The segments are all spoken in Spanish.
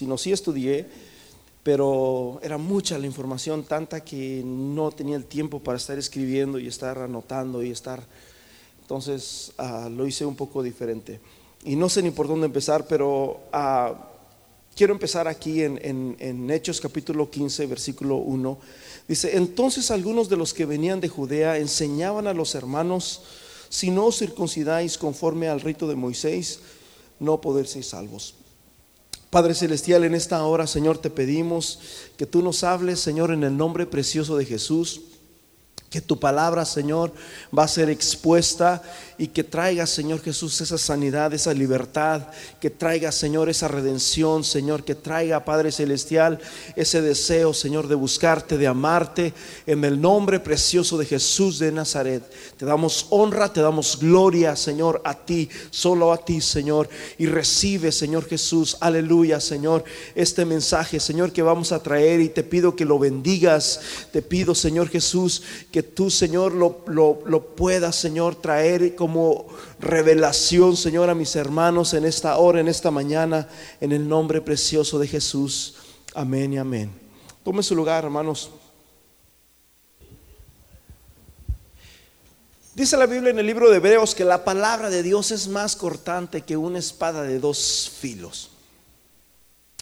sino sí estudié, pero era mucha la información, tanta que no tenía el tiempo para estar escribiendo y estar anotando y estar... Entonces ah, lo hice un poco diferente. Y no sé ni por dónde empezar, pero ah, quiero empezar aquí en, Hechos capítulo 15, versículo 1. Dice, entonces algunos de los que venían de Judea enseñaban a los hermanos, si no os circuncidáis conforme al rito de Moisés, no poder ser salvos. Padre Celestial, en esta hora, Señor, te pedimos que tú nos hables, Señor, en el nombre precioso de Jesús que tu palabra, Señor, va a ser expuesta y que traiga, Señor Jesús, esa sanidad, esa libertad, que traiga, Señor, esa redención, Señor, que traiga, Padre Celestial, ese deseo, Señor, de buscarte, de amarte, en el nombre precioso de Jesús de Nazaret. Te damos honra, te damos gloria, Señor, a ti, solo a ti, Señor, y recibe, Señor Jesús, aleluya, Señor, este mensaje, Señor, que vamos a traer y te pido que lo bendigas, te pido, Señor Jesús, que tú, Señor, lo, lo, puedas, Señor, traer como revelación, Señor, a mis hermanos en esta hora, en esta mañana, en el nombre precioso de Jesús. Amén y amén. Tome su lugar, hermanos. Dice la Biblia en el libro de Hebreos que la palabra de Dios es más cortante que una espada de dos filos.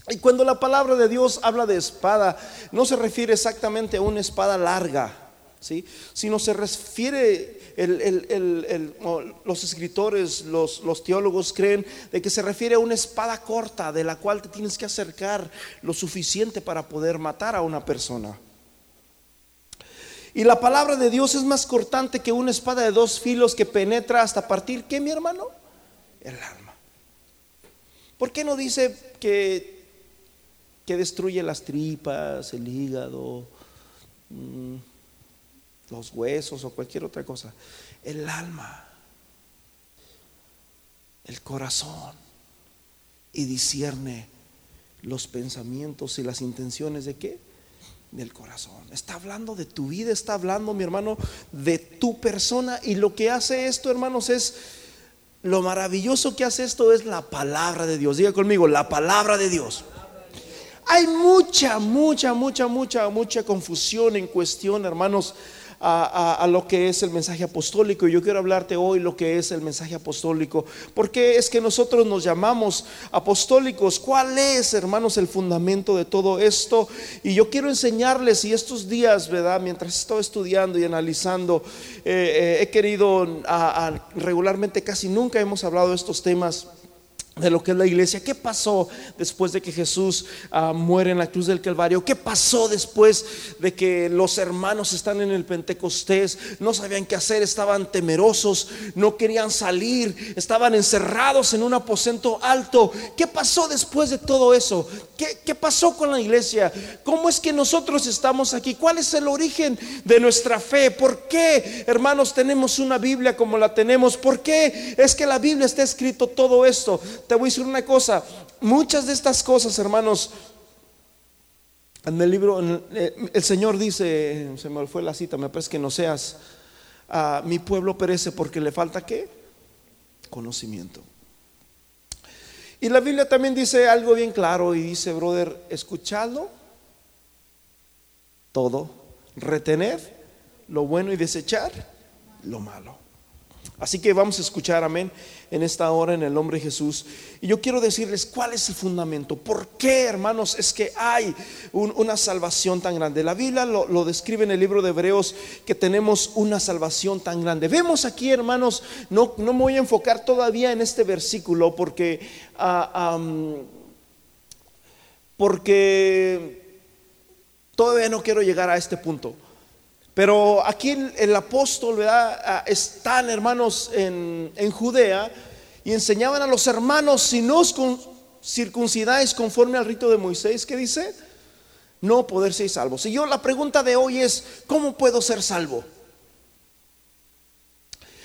Y cuando la palabra de Dios habla de espada, no se refiere exactamente a una espada larga, ¿sí? sino se refiere, los escritores, los, los teólogos creen de que se refiere a una espada corta de la cual te tienes que acercar lo suficiente para poder matar a una persona. Y la palabra de Dios es más cortante que una espada de dos filos que penetra hasta partir, ¿qué mi hermano? El alma. ¿Por qué no dice que, que destruye las tripas, el hígado? Los huesos o cualquier otra cosa. El alma, el corazón y discierne los pensamientos y las intenciones de qué? Del corazón. Está hablando de tu vida, está hablando, mi hermano, de tu persona. Y lo que hace esto, hermanos, es lo maravilloso que hace esto es la palabra de Dios. Diga conmigo, la palabra de Dios. Hay mucha, mucha, mucha, mucha, mucha confusión en cuestión, hermanos, a, lo que es el mensaje apostólico. Y yo quiero hablarte hoy lo que es el mensaje apostólico. Porque es que nosotros nos llamamos apostólicos. ¿Cuál es, hermanos, el fundamento de todo esto? Y yo quiero enseñarles, y estos días, ¿verdad? Mientras estaba estudiando y analizando, eh, eh, he querido, regularmente casi nunca hemos hablado de estos temas de lo que es la iglesia. ¿Qué pasó después de que Jesús ah, muere en la cruz del Calvario? ¿Qué pasó después de que los hermanos están en el Pentecostés? No sabían qué hacer, estaban temerosos, no querían salir, estaban encerrados en un aposento alto. ¿Qué pasó después de todo eso? ¿Qué, qué pasó con la iglesia? ¿Cómo es que nosotros estamos aquí? ¿Cuál es el origen de nuestra fe? ¿Por qué, hermanos, tenemos una Biblia como la tenemos? ¿Por qué es que la Biblia está escrito todo esto? Te voy a decir una cosa, muchas de estas cosas, hermanos, en el libro, eh, el Señor dice, se me fue la cita, me parece que no seas, ah, mi pueblo perece porque le falta qué? Conocimiento. Y la Biblia también dice algo bien claro y dice, brother, escuchadlo todo, retened lo bueno y desechar lo malo. Así que vamos a escuchar, amén, en esta hora en el nombre de Jesús. Y yo quiero decirles cuál es el fundamento. ¿Por qué, hermanos, es que hay una salvación tan grande? La Biblia lo, describe en el libro de Hebreos que tenemos una salvación tan grande. Vemos aquí, hermanos, no, no me voy a enfocar todavía en este versículo porque, ah, porque todavía no quiero llegar a este punto. Pero aquí el, apóstol, ¿verdad? Ah, están hermanos en, Judea y enseñaban a los hermanos, si no os circuncidáis conforme al rito de Moisés, ¿qué dice? No poder ser salvos. Y yo la pregunta de hoy es, ¿cómo puedo ser salvo?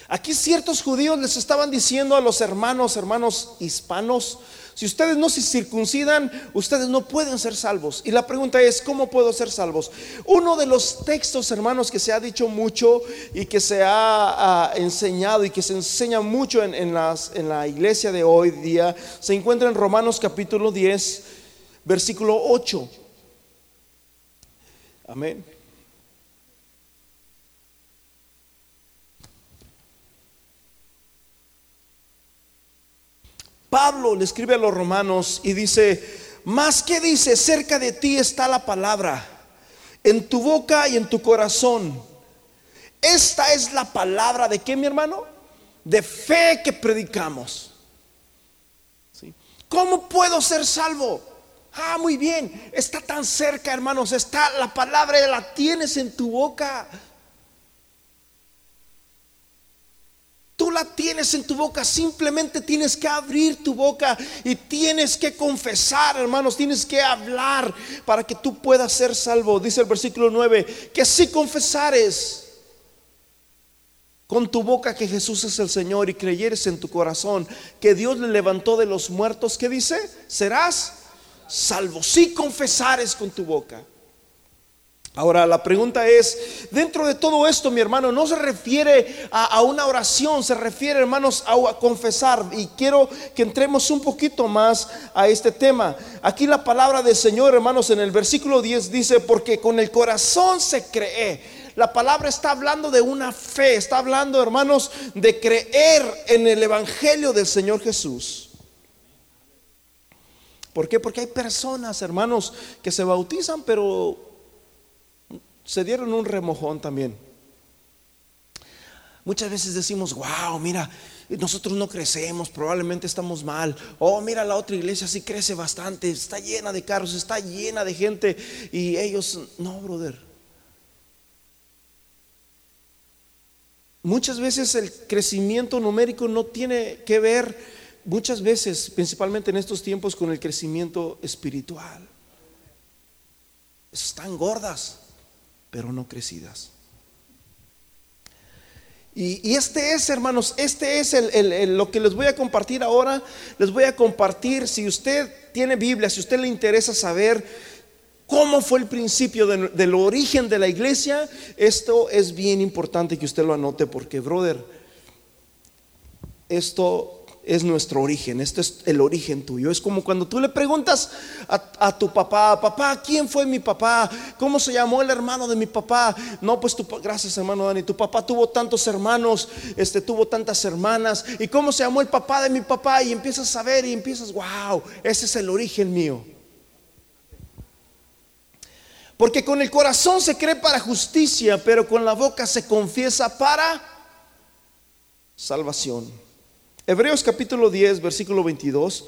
Aquí ciertos judíos les estaban diciendo a los hermanos, hermanos hispanos, si ustedes no se circuncidan, ustedes no pueden ser salvos. Y la pregunta es, ¿cómo puedo ser salvos? Uno de los textos, hermanos, que se ha dicho mucho y que se ha enseñado y que se enseña mucho en, en la iglesia de hoy día, se encuentra en Romanos capítulo 10, versículo 8. Amén. Pablo le escribe a los romanos y dice, más que dice, cerca de ti está la palabra, en tu boca y en tu corazón. Esta es la palabra de qué, mi hermano? De fe que predicamos. ¿Cómo puedo ser salvo? Ah, muy bien, está tan cerca, hermanos, está la palabra, la tienes en tu boca. Tú la tienes en tu boca, simplemente tienes que abrir tu boca y tienes que confesar, hermanos, tienes que hablar para que tú puedas ser salvo. Dice el versículo 9, que si confesares con tu boca que Jesús es el Señor y creyeres en tu corazón que Dios le levantó de los muertos, ¿qué dice? Serás salvo si confesares con tu boca. Ahora la pregunta es, dentro de todo esto, mi hermano, no se refiere a, una oración, se refiere, hermanos, a, a, confesar. Y quiero que entremos un poquito más a este tema. Aquí la palabra del Señor, hermanos, en el versículo 10 dice, porque con el corazón se cree. La palabra está hablando de una fe, está hablando, hermanos, de creer en el Evangelio del Señor Jesús. ¿Por qué? Porque hay personas, hermanos, que se bautizan, pero se dieron un remojón también. Muchas veces decimos, wow, mira, nosotros no crecemos, probablemente estamos mal. Oh, mira, la otra iglesia sí crece bastante, está llena de carros, está llena de gente. Y ellos, no, brother. Muchas veces el crecimiento numérico no tiene que ver, muchas veces, principalmente en estos tiempos, con el crecimiento espiritual. Están gordas pero no crecidas. Y, este es, hermanos, este es lo que les voy a compartir ahora. Les voy a compartir, si usted tiene Biblia, si usted le interesa saber cómo fue el principio del origen de la iglesia, esto es bien importante que usted lo anote porque, brother, esto es nuestro origen, este es el origen tuyo. Es como cuando tú le preguntas a, tu papá, papá, ¿quién fue mi papá? ¿Cómo se llamó el hermano de mi papá? No, pues tu, gracias hermano Dani, tu papá tuvo tantos hermanos, este, tuvo tantas hermanas. ¿Y cómo se llamó el papá de mi papá? Y empiezas a saber y empiezas, wow, ese es el origen mío. Porque con el corazón se cree para justicia, pero con la boca se confiesa para salvación. Hebreos capítulo 10, versículo 22.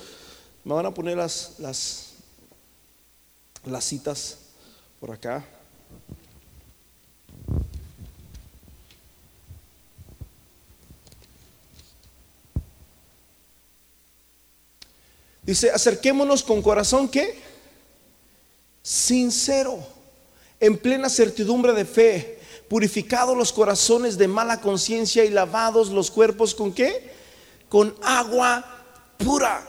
Me van a poner las, las, las citas por acá. Dice, acerquémonos con corazón que sincero, en plena certidumbre de fe, purificados los corazones de mala conciencia y lavados los cuerpos con qué? Con agua pura.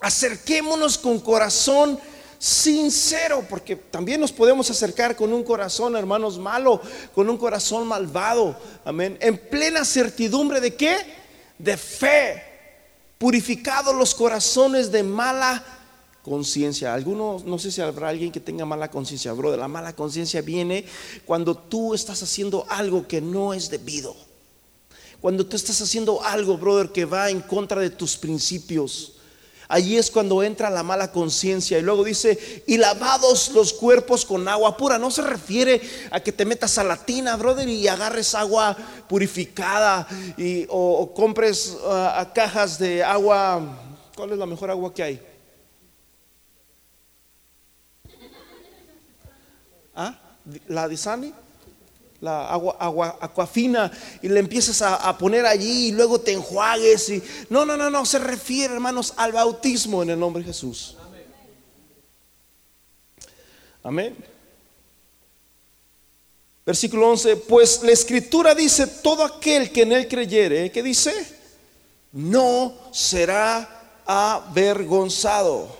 Acerquémonos con corazón sincero, porque también nos podemos acercar con un corazón, hermanos, malo, con un corazón malvado. Amén. En plena certidumbre de qué? De fe. Purificados los corazones de mala conciencia. Algunos, no sé si habrá alguien que tenga mala conciencia, bro. De la mala conciencia viene cuando tú estás haciendo algo que no es debido. Cuando tú estás haciendo algo, brother, que va en contra de tus principios. Allí es cuando entra la mala conciencia. Y luego dice, y lavados los cuerpos con agua pura. No se refiere a que te metas a la tina, brother, y agarres agua purificada y, o, compres uh, cajas de agua. ¿Cuál es la mejor agua que hay? ¿Ah? ¿La de Sani? La agua, agua fina y le empiezas a, poner allí y luego te enjuagues y no, no, no, no, se refiere, hermanos, al bautismo en el nombre de Jesús. Amén. Versículo 11, pues la escritura dice, todo aquel que en él creyere, ¿qué dice? No será avergonzado.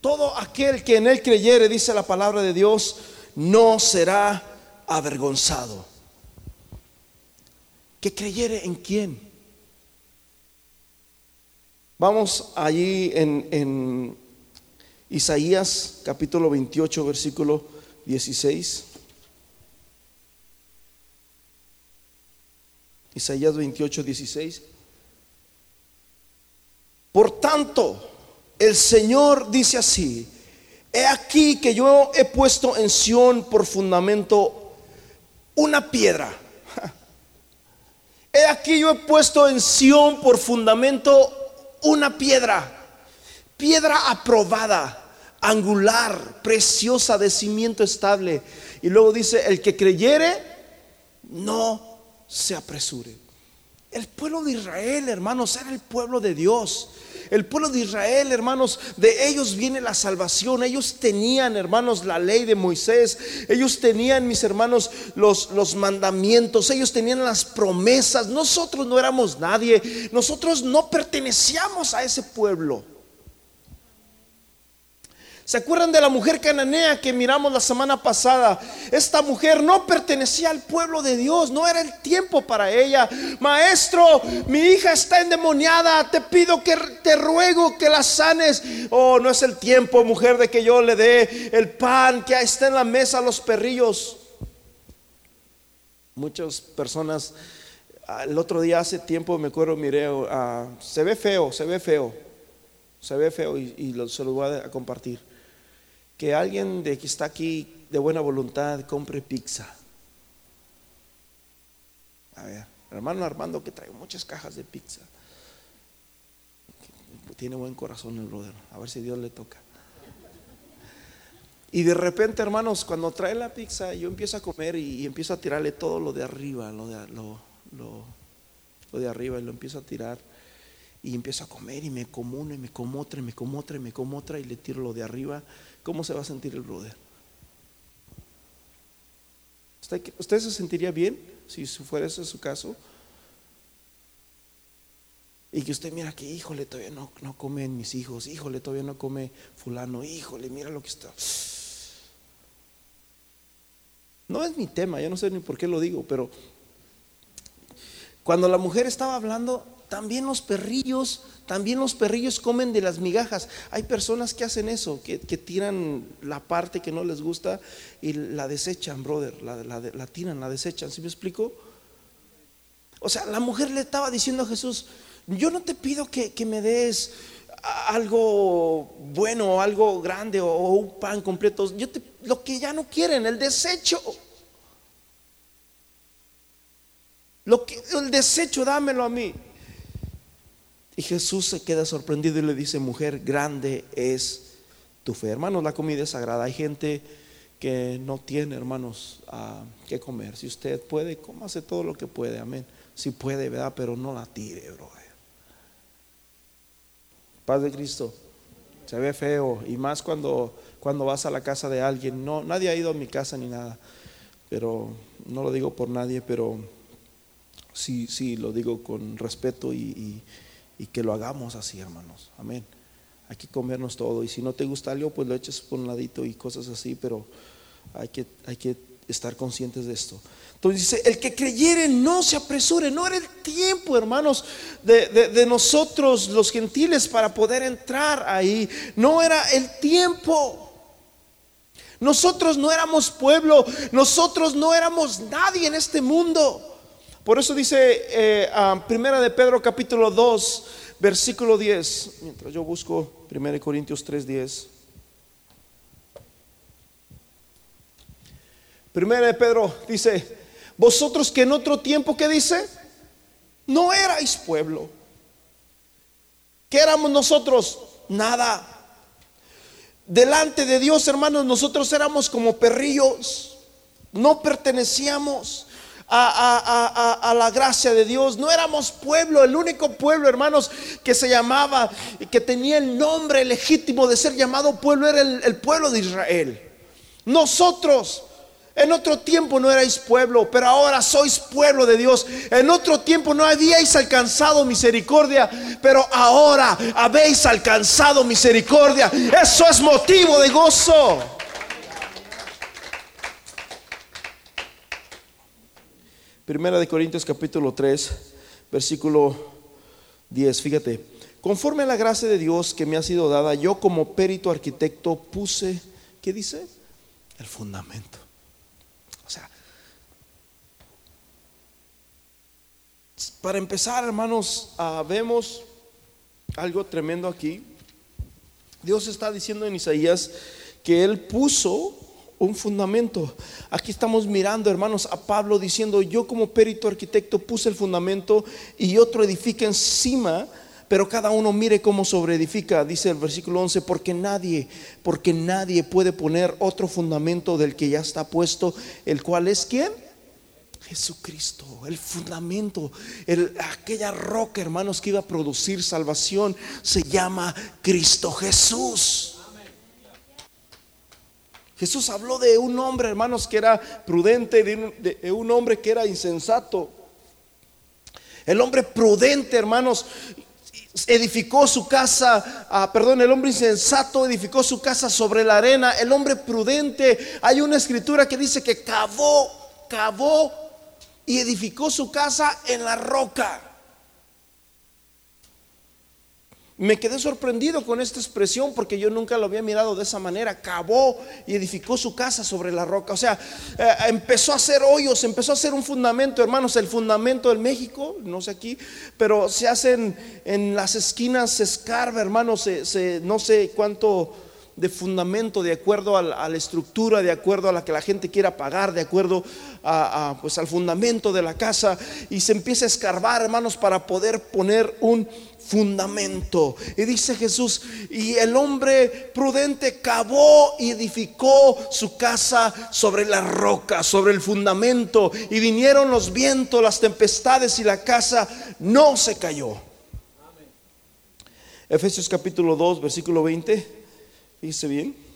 Todo aquel que en él creyere, dice la palabra de Dios, no será avergonzado. ¿Que creyere en quién? Vamos allí en, en Isaías capítulo 28, versículo 16. Isaías 28, 16. Por tanto, el Señor dice así, he aquí que yo he puesto en Sión por fundamento una piedra. He aquí yo he puesto en Sión por fundamento una piedra, piedra aprobada, angular, preciosa, de cimiento estable. Y luego dice, el que creyere, no se apresure. El pueblo de Israel, hermanos, era el pueblo de Dios. El pueblo de Israel, hermanos, de ellos viene la salvación. Ellos tenían, hermanos, la ley de Moisés. Ellos tenían, mis hermanos, los, los mandamientos. Ellos tenían las promesas. Nosotros no éramos nadie. Nosotros no pertenecíamos a ese pueblo. ¿Se acuerdan de la mujer cananea que miramos la semana pasada? Esta mujer no pertenecía al pueblo de Dios, no era el tiempo para ella. Maestro, mi hija está endemoniada, te pido que te ruego que la sanes. Oh, no es el tiempo, mujer, de que yo le dé el pan que está en la mesa a los perrillos. Muchas personas, ah, el otro día hace tiempo me acuerdo, miré, uh, se ve feo, se ve feo, se ve feo y, se lo voy a compartir que alguien de que está aquí de buena voluntad compre pizza. A ver, hermano Armando que trae muchas cajas de pizza. Tiene buen corazón el brother. A ver si Dios le toca. Y de repente, hermanos, cuando trae la pizza, yo empiezo a comer y, empiezo a tirarle todo lo de arriba, lo de, lo, lo de arriba, y lo empiezo a tirar. Y empiezo a comer y me como una y me como otra y me como otra y me como otra y le tiro lo de arriba. ¿Cómo se va a sentir el brother? ¿Usted, se sentiría bien si fuera ese su caso? Y que usted mira que, híjole, todavía no, no comen mis hijos, híjole, todavía no come fulano, híjole, mira lo que está. No es mi tema, ya no sé ni por qué lo digo, pero cuando la mujer estaba hablando, también los perrillos, también los perrillos comen de las migajas. Hay personas que hacen eso, que, tiran la parte que no les gusta y la desechan, brother, la, tiran, la desechan. ¿Sí me explico? O sea, la mujer le estaba diciendo a Jesús, yo no te pido que, me des algo bueno, algo grande o, un pan completo. Yo lo que ya no quieren, el desecho. Lo que, el desecho, dámelo a mí. Y Jesús se queda sorprendido y le dice, mujer, grande es tu fe. Hermanos, la comida es sagrada. Hay gente que no tiene, hermanos, a qué comer. Si usted puede, cómase todo lo que puede, amén. Si puede, ¿verdad? Pero no la tire, bro. Paz de Cristo. Se ve feo. Y más cuando, cuando vas a la casa de alguien. No, nadie ha ido a mi casa ni nada. Pero no lo digo por nadie, pero sí, sí, lo digo con respeto y que lo hagamos así, hermanos. Amén. Hay que comernos todo y si no te gusta algo, pues lo eches por un ladito y cosas así, pero hay que, hay que estar conscientes de esto. Entonces dice, el que creyere no se apresure, no era el tiempo, hermanos, de, de, nosotros los gentiles para poder entrar ahí, no era el tiempo. Nosotros no éramos pueblo, nosotros no éramos nadie en este mundo. Por eso dice eh, Primera de Pedro capítulo 2, versículo 10, mientras yo busco Primera de Corintios 3, 10. Primera de Pedro dice, vosotros que en otro tiempo, ¿qué dice? No erais pueblo. ¿Qué éramos nosotros? Nada. Delante de Dios, hermanos, nosotros éramos como perrillos. No pertenecíamos a, la gracia de Dios. No éramos pueblo, el único pueblo, hermanos, que se llamaba, que tenía el nombre legítimo de ser llamado pueblo, era el, el pueblo de Israel. Nosotros. En otro tiempo no erais pueblo, pero ahora sois pueblo de Dios. En otro tiempo no habíais alcanzado misericordia, pero ahora habéis alcanzado misericordia. Eso es motivo de gozo. Primera de Corintios capítulo 3, versículo 10, fíjate. Conforme a la gracia de Dios que me ha sido dada, yo como perito arquitecto puse, ¿qué dice? El fundamento. O sea, para empezar, hermanos, ah, vemos algo tremendo aquí. Dios está diciendo en Isaías que Él puso un fundamento. Aquí estamos mirando, hermanos, a Pablo diciendo, yo como perito arquitecto puse el fundamento y otro edifica encima, pero cada uno mire cómo sobreedifica, dice el versículo 11, porque nadie, porque nadie puede poner otro fundamento del que ya está puesto, el cual es quién? Jesucristo, el fundamento, el, aquella roca, hermanos, que iba a producir salvación, se llama Cristo Jesús. Jesús habló de un hombre, hermanos, que era prudente, de un, hombre que era insensato. El hombre prudente, hermanos, edificó su casa, ah, perdón, el hombre insensato edificó su casa sobre la arena. El hombre prudente, hay una escritura que dice que cavó, cavó y edificó su casa en la roca. Me quedé sorprendido con esta expresión porque yo nunca lo había mirado de esa manera. Cavó y edificó su casa sobre la roca. O sea, eh, empezó a hacer hoyos, empezó a hacer un fundamento, hermanos. El fundamento del México, no sé aquí, pero se hacen en las esquinas, se escarba, hermanos, se, no sé cuánto de fundamento de acuerdo a la, estructura, de acuerdo a la que la gente quiera pagar, de acuerdo a, pues al fundamento de la casa y se empieza a escarbar, hermanos, para poder poner un fundamento. Y dice Jesús, y el hombre prudente cavó y edificó su casa sobre la roca, sobre el fundamento, y vinieron los vientos, las tempestades y la casa no se cayó. Efesios capítulo 2, versículo 20, dice bien.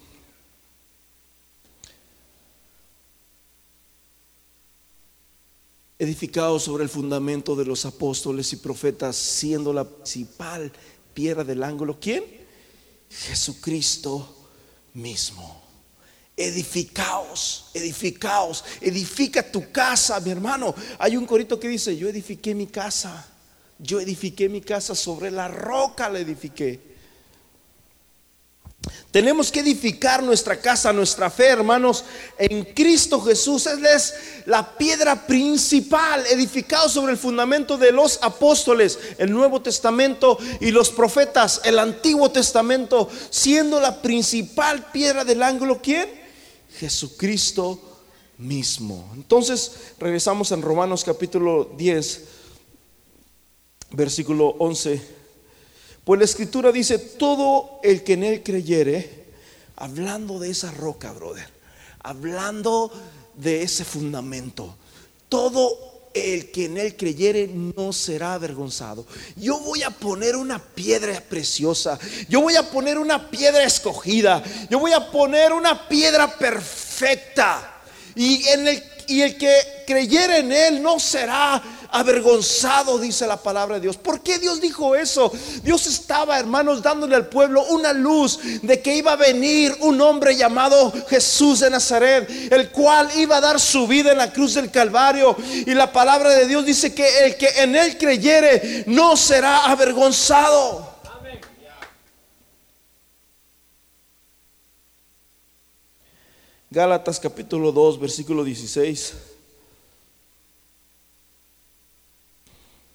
Edificado sobre el fundamento de los apóstoles y profetas, siendo la principal piedra del ángulo. ¿Quién? Jesucristo mismo. Edificaos, edificaos, edifica tu casa, mi hermano. Hay un corito que dice, yo edifiqué mi casa, yo edifiqué mi casa sobre la roca, la edifiqué. Tenemos que edificar nuestra casa, nuestra fe, hermanos, en Cristo Jesús. Él es la piedra principal, edificado sobre el fundamento de los apóstoles, el Nuevo Testamento y los profetas, el Antiguo Testamento, siendo la principal piedra del ángulo. ¿Quién? Jesucristo mismo. Entonces, regresamos en Romanos capítulo 10, versículo 11 pues la escritura dice, todo el que en él creyere, hablando de esa roca, brother, hablando de ese fundamento, todo el que en él creyere no será avergonzado. Yo voy a poner una piedra preciosa, yo voy a poner una piedra escogida, yo voy a poner una piedra perfecta. Y, el, y el que creyere en él no será avergonzado, dice la palabra de Dios. ¿Por qué Dios dijo eso? Dios estaba, hermanos, dándole al pueblo una luz de que iba a venir un hombre llamado Jesús de Nazaret, el cual iba a dar su vida en la cruz del Calvario. Y la palabra de Dios dice que el que en él creyere no será avergonzado. Gálatas capítulo 2, versículo 16.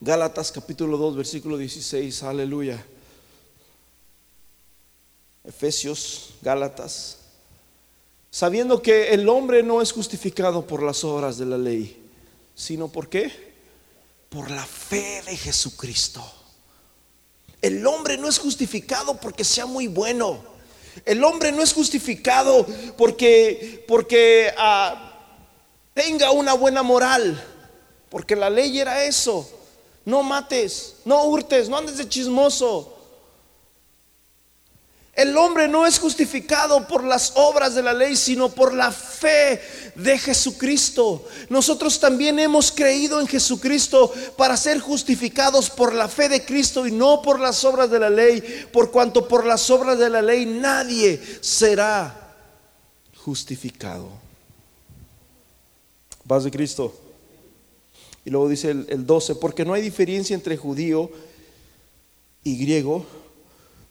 Gálatas capítulo 2, versículo 16, aleluya. Efesios, Gálatas. Sabiendo que el hombre no es justificado por las obras de la ley, sino por qué? Por la fe de Jesucristo. El hombre no es justificado porque sea muy bueno. El hombre no es justificado porque, porque ah, tenga una buena moral, porque la ley era eso no mates, no hurtes, no andes de chismoso. El hombre no es justificado por las obras de la ley, sino por la fe de Jesucristo. Nosotros también hemos creído en Jesucristo para ser justificados por la fe de Cristo y no por las obras de la ley, por cuanto por las obras de la ley nadie será justificado. Paz de Cristo. Luego dice el, 12, porque no hay diferencia entre judío y griego,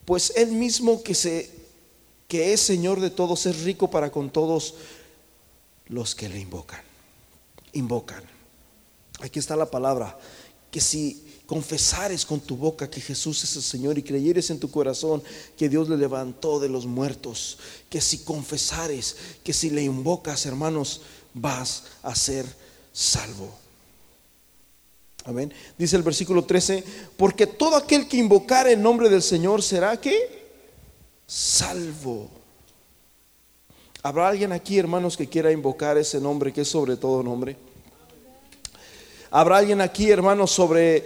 pues él mismo que se que es Señor de todos es rico para con todos los que le invocan. Invocan. Aquí está la palabra, que si confesares con tu boca que Jesús es el Señor y creyeres en tu corazón que Dios le levantó de los muertos, que si confesares, que si le invocas, hermanos, vas a ser salvo. Amén. Dice el versículo 13, porque todo aquel que invocar el nombre del Señor será que salvo. ¿Habrá alguien aquí, hermanos, que quiera invocar ese nombre que es sobre todo nombre? ¿Habrá alguien aquí, hermanos, sobre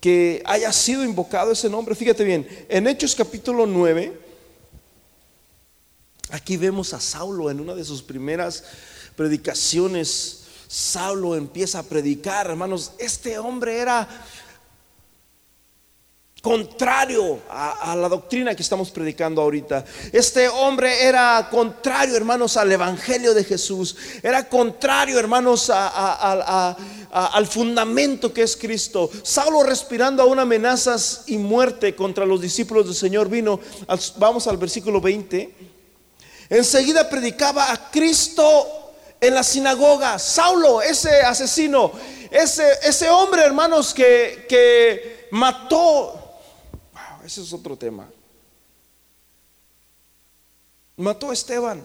que haya sido invocado ese nombre. Fíjate bien, en Hechos capítulo 9, aquí vemos a Saulo en una de sus primeras predicaciones. Saulo empieza a predicar, hermanos, este hombre era contrario a, la doctrina que estamos predicando ahorita. Este hombre era contrario, hermanos, al Evangelio de Jesús. Era contrario, hermanos, al fundamento que es Cristo. Saulo respirando aún amenazas y muerte contra los discípulos del Señor vino. Vamos al versículo 20. Enseguida predicaba a Cristo en la sinagoga. Saulo, ese asesino, ese, ese hombre, hermanos, que, que mató ese es otro tema. Mató a Esteban.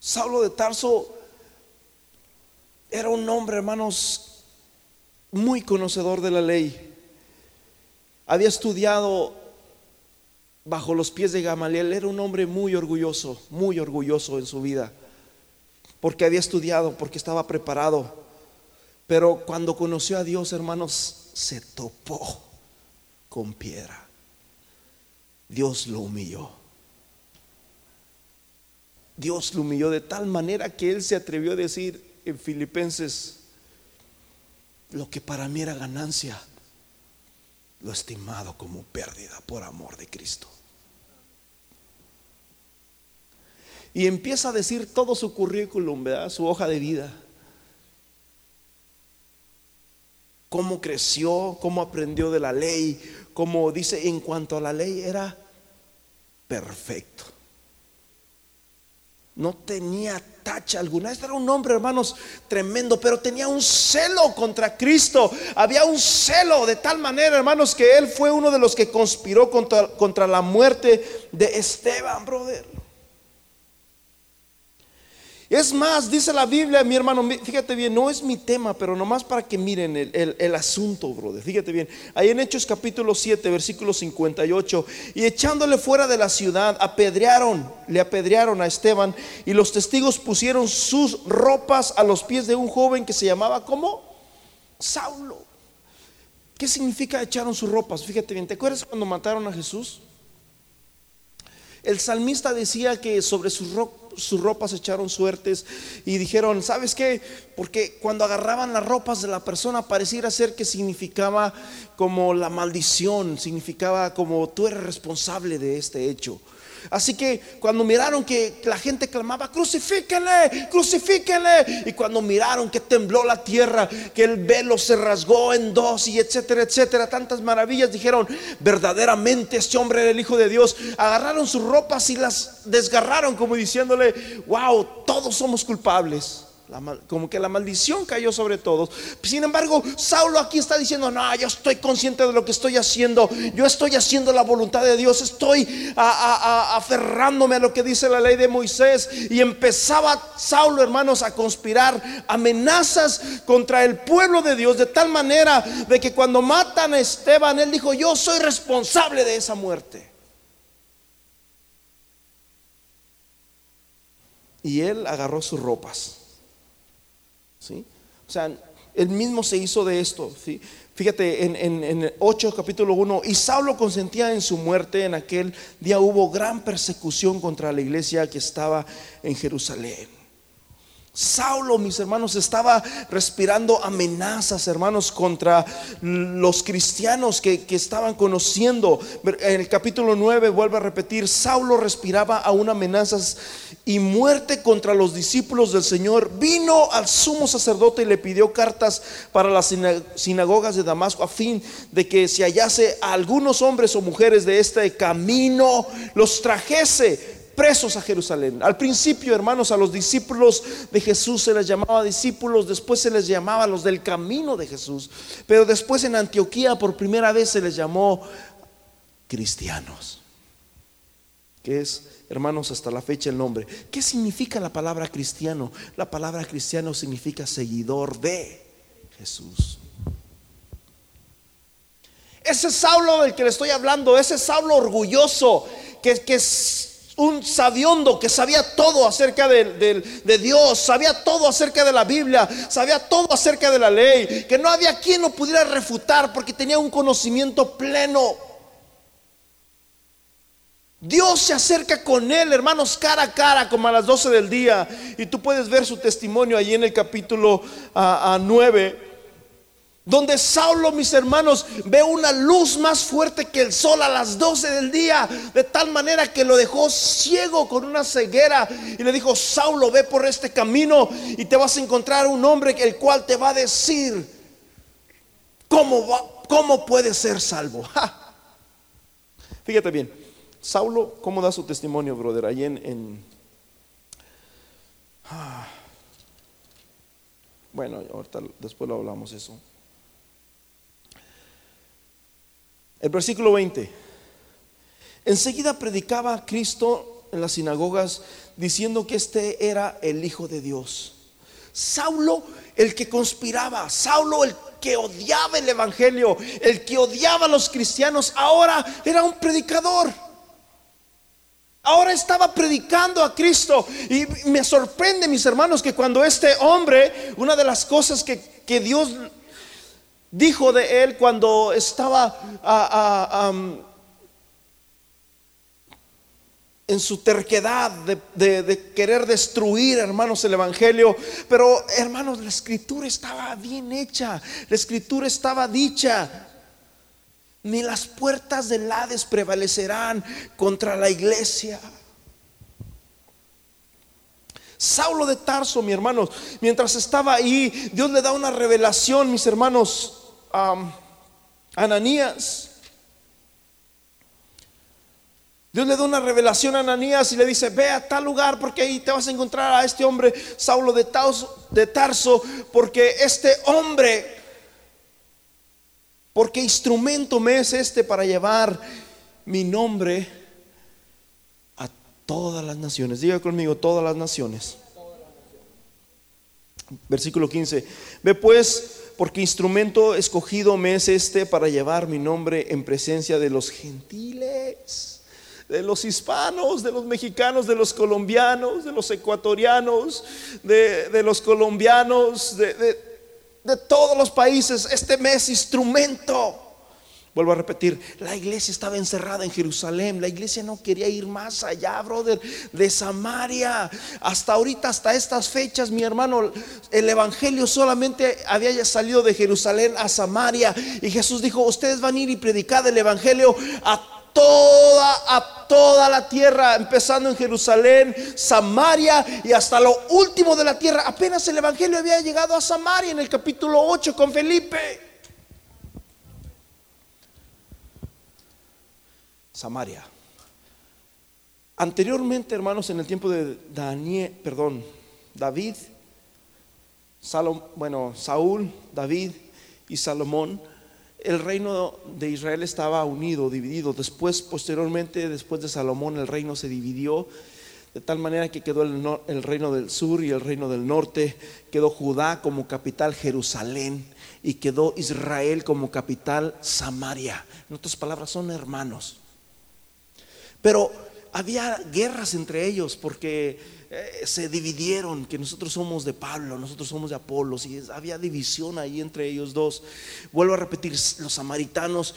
Saulo de Tarso era un hombre, hermanos, muy conocedor de la ley. Había estudiado bajo los pies de Gamaliel. Era un hombre muy orgulloso, muy orgulloso en su vida. Porque había estudiado, porque estaba preparado. Pero cuando conoció a Dios, hermanos, se topó con piedra. Dios lo humilló. Dios lo humilló de tal manera que él se atrevió a decir en Filipenses, lo que para mí era ganancia, lo estimado como pérdida por amor de Cristo. Y empieza a decir todo su currículum, su hoja de vida. cómo creció, cómo aprendió de la ley, como dice, en cuanto a la ley era perfecto. No tenía tacha alguna. Este era un hombre, hermanos, tremendo, pero tenía un celo contra Cristo. Había un celo de tal manera, hermanos, que él fue uno de los que conspiró contra, contra la muerte de Esteban, brother. Es más, dice la Biblia, mi hermano, fíjate bien, no es mi tema, pero nomás para que miren el, asunto, brother. Fíjate bien, ahí en Hechos capítulo 7, versículo 58, y echándole fuera de la ciudad, apedrearon, le apedrearon a Esteban, y los testigos pusieron sus ropas a los pies de un joven que se llamaba, ¿cómo? Saulo. ¿Qué significa echaron sus ropas? Fíjate bien, ¿te acuerdas cuando mataron a Jesús? El salmista decía que sobre sus, sus ropas echaron suertes y dijeron, ¿sabes qué? Porque cuando agarraban las ropas de la persona pareciera ser que significaba como la maldición, significaba como tú eres responsable de este hecho. Así que cuando miraron que la gente clamaba, crucifíquenle, crucifíquenle. Y cuando miraron que tembló la tierra, que el velo se rasgó en dos y etcétera, etcétera, tantas maravillas, dijeron, verdaderamente este hombre era el Hijo de Dios. Agarraron sus ropas y las desgarraron como diciéndole, wow, todos somos culpables como que la maldición cayó sobre todos. Sin embargo, Saulo aquí está diciendo, no, yo estoy consciente de lo que estoy haciendo. Yo estoy haciendo la voluntad de Dios. Estoy aferrándome a lo que dice la ley de Moisés. Y empezaba Saulo, hermanos, a conspirar amenazas contra el pueblo de Dios de tal manera de que cuando matan a Esteban, él dijo, yo soy responsable de esa muerte. Y él agarró sus ropas o sea, él mismo se hizo de esto. Fíjate en, en, 8 capítulo 1, y Saulo consentía en su muerte, en aquel día hubo gran persecución contra la iglesia que estaba en Jerusalén. Saulo, mis hermanos, estaba respirando amenazas, hermanos, contra los cristianos que, estaban conociendo. En el capítulo 9 vuelve a repetir, Saulo respiraba aún amenazas y muerte contra los discípulos del Señor. Vino al sumo sacerdote y le pidió cartas para las sinagogas de Damasco a fin de que si hallase a algunos hombres o mujeres de este camino, los trajese presos a Jerusalén. Al principio, hermanos, a los discípulos de Jesús se les llamaba discípulos, después se les llamaba los del camino de Jesús, pero después en Antioquía por primera vez se les llamó cristianos, que es, hermanos, hasta la fecha el nombre. ¿Qué significa la palabra cristiano? La palabra cristiano significa seguidor de Jesús. Ese Saulo del que le estoy hablando, ese Saulo orgulloso, que, que un sabiondo que sabía todo acerca de, Dios, sabía todo acerca de la Biblia, sabía todo acerca de la ley, que no había quien lo pudiera refutar porque tenía un conocimiento pleno. Dios se acerca con él, hermanos, cara a cara, como a las 12 del día. Y tú puedes ver su testimonio ahí en el capítulo a, a 9 donde Saulo, mis hermanos, ve una luz más fuerte que el sol a las 12 del día, de tal manera que lo dejó ciego con una ceguera y le dijo, Saulo, ve por este camino y te vas a encontrar un hombre el cual te va a decir cómo, va, cómo puede ser salvo. Fíjate bien, Saulo, ¿cómo da su testimonio, brother? Ahí en... Ah, bueno, ahorita después lo hablamos eso. El versículo 20. Enseguida predicaba Cristo en las sinagogas diciendo que este era el Hijo de Dios. Saulo, el que conspiraba, Saulo, el que odiaba el Evangelio, el que odiaba a los cristianos, ahora era un predicador. Ahora estaba predicando a Cristo. Y me sorprende, mis hermanos, que cuando este hombre, una de las cosas que, que Dios dijo de él cuando estaba ah, ah, en su terquedad de, querer destruir, hermanos, el Evangelio. Pero, hermanos, la escritura estaba bien hecha, la escritura estaba dicha. Ni las puertas del Hades prevalecerán contra la iglesia. Saulo de Tarso, mi hermanos, mientras estaba ahí, Dios le da una revelación, mis hermanos, Ananías. Dios le da una revelación a Ananías y le dice, ve a tal lugar porque ahí te vas a encontrar a este hombre, Saulo de Tarso, de Tarso porque este hombre, porque instrumento me es este para llevar mi nombre a todas las naciones. Diga conmigo, todas las naciones. Versículo 15. Ve pues porque instrumento escogido me es este para llevar mi nombre en presencia de los gentiles, de los hispanos, de los mexicanos, de los colombianos, de los ecuatorianos, de, los colombianos, de, de todos los países. Este mes instrumento Vuelvo a repetir, la iglesia estaba encerrada en Jerusalén, la iglesia no quería ir más allá, brother, de Samaria. Hasta ahorita, hasta estas fechas, mi hermano, el Evangelio solamente había salido de Jerusalén a Samaria. Y Jesús dijo, ustedes van a ir y predicar el Evangelio a toda, a toda la tierra, empezando en Jerusalén, Samaria y hasta lo último de la tierra. Apenas el Evangelio había llegado a Samaria en el capítulo 8 con Felipe. Samaria. Anteriormente, hermanos, en el tiempo de Daniel, perdón, David, bueno, Saúl, David y Salomón, el reino de Israel estaba unido, dividido. Después, posteriormente, después de Salomón, el reino se dividió de tal manera que quedó el, el, reino del sur y el reino del norte, quedó Judá como capital Jerusalén y quedó Israel como capital Samaria. En otras palabras, son hermanos. Pero había guerras entre ellos porque eh, se dividieron, que nosotros somos de Pablo, nosotros somos de Apolos, y había división ahí entre ellos dos. Vuelvo a repetir, los samaritanos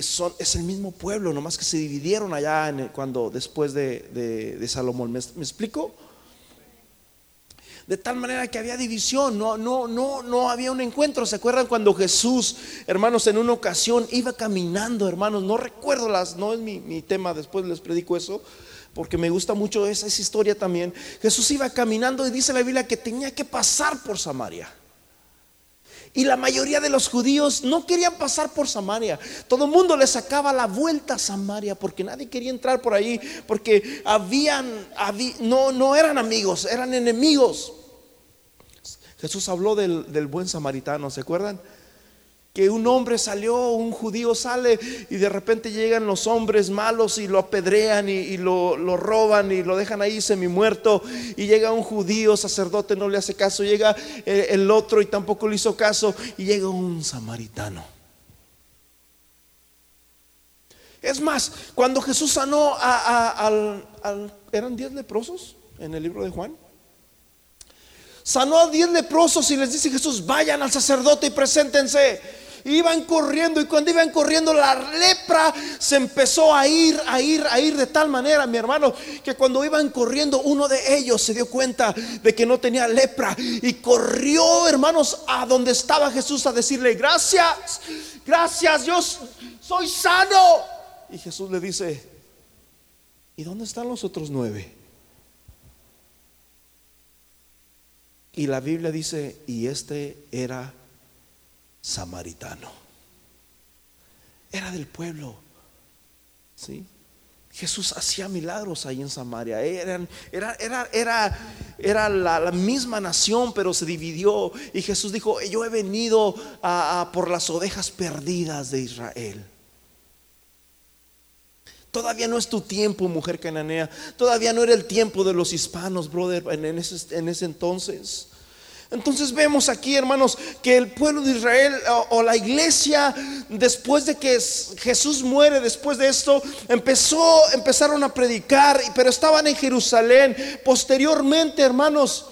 son, es el mismo pueblo, nomás que se dividieron allá cuando después de, Salomón. ¿Me, explico? De tal manera que había división, no, no, no, no había un encuentro. ¿Se acuerdan cuando Jesús, hermanos, en una ocasión iba caminando, hermanos? No recuerdo las, no es mi, tema, después les predico eso, porque me gusta mucho esa, esa historia también. Jesús iba caminando y dice la Biblia que tenía que pasar por Samaria. Y la mayoría de los judíos no querían pasar por Samaria. Todo el mundo le sacaba la vuelta a Samaria porque nadie quería entrar por ahí, porque habían, no, no eran amigos, eran enemigos. Jesús habló del, del buen samaritano, ¿se acuerdan? Que un hombre salió, un judío sale y de repente llegan los hombres malos y lo apedrean y, lo, roban y lo dejan ahí semi muerto y llega un judío sacerdote, no le hace caso, llega el otro y tampoco le hizo caso y llega un samaritano. Es más, cuando Jesús sanó a, al, ¿eran diez leprosos en el libro de Juan? Sanó a diez leprosos y les dice Jesús, vayan al sacerdote y preséntense iban corriendo y cuando iban corriendo la lepra se empezó a ir, a ir, a ir de tal manera, mi hermano, que cuando iban corriendo uno de ellos se dio cuenta de que no tenía lepra y corrió, hermanos, a donde estaba Jesús a decirle, gracias, gracias, yo soy sano. Y Jesús le dice, ¿y dónde están los otros nueve? Y la Biblia dice, y este era samaritano. Era del pueblo. ¿Sí? Jesús hacía milagros ahí en Samaria. era, era, era, era la, misma nación, pero se dividió. Y Jesús dijo, yo he venido por las ovejas perdidas de Israel. Todavía no es tu tiempo, mujer cananea. Todavía no era el tiempo de los hispanos, brother, en ese, en ese entonces. Entonces vemos aquí, hermanos, que el pueblo de Israel o, la iglesia, después de que Jesús muere, después de esto, empezó, empezaron a predicar, pero estaban en Jerusalén. Posteriormente, hermanos,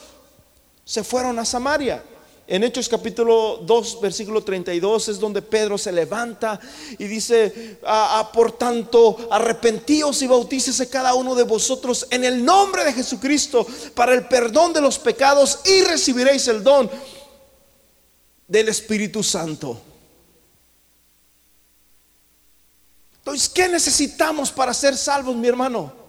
se fueron a Samaria. En Hechos capítulo 2, versículo 32 es donde Pedro se levanta y dice, por tanto, arrepentíos y bautícese cada uno de vosotros en el nombre de Jesucristo para el perdón de los pecados y recibiréis el don del Espíritu Santo. Entonces, ¿qué necesitamos para ser salvos, mi hermano?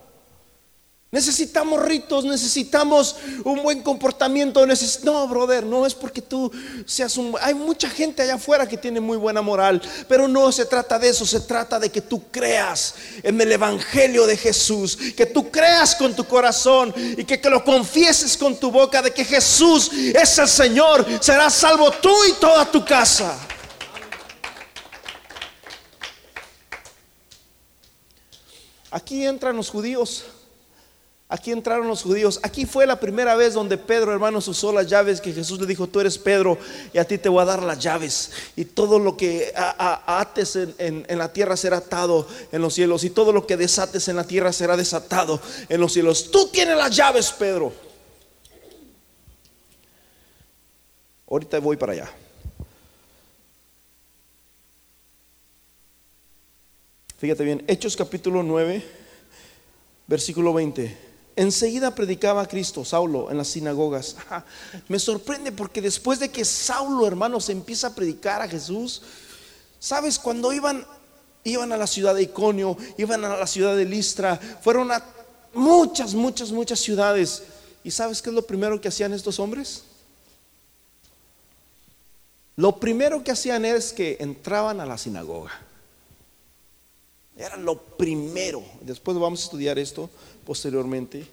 Necesitamos ritos, necesitamos un buen comportamiento. no, brother, no es porque tú seas un... Hay mucha gente allá afuera que tiene muy buena moral, pero no se trata de eso, se trata de que tú creas en el Evangelio de Jesús, que tú creas con tu corazón y que, lo confieses con tu boca de que Jesús es el Señor, serás salvo tú y toda tu casa. Aquí entran los judíos Aquí entraron los judíos. Aquí fue la primera vez donde Pedro, hermanos, usó las llaves que Jesús le dijo, tú eres Pedro y a ti te voy a dar las llaves. Y todo lo que ates en, la tierra será atado en los cielos. Y todo lo que desates en la tierra será desatado en los cielos. Tú tienes las llaves, Pedro. Ahorita voy para allá. Fíjate bien, Hechos capítulo 9, versículo 20. Enseguida predicaba a Cristo, Saulo, en las sinagogas. Me sorprende porque después de que Saulo, hermanos, empieza a predicar a Jesús, ¿sabes? Cuando iban, iban a la ciudad de Iconio, iban a la ciudad de Listra, fueron a muchas, muchas, muchas ciudades. ¿Y sabes qué es lo primero que hacían estos hombres? Lo primero que hacían es que entraban a la sinagoga. Era lo primero. Después vamos a estudiar esto posteriormente.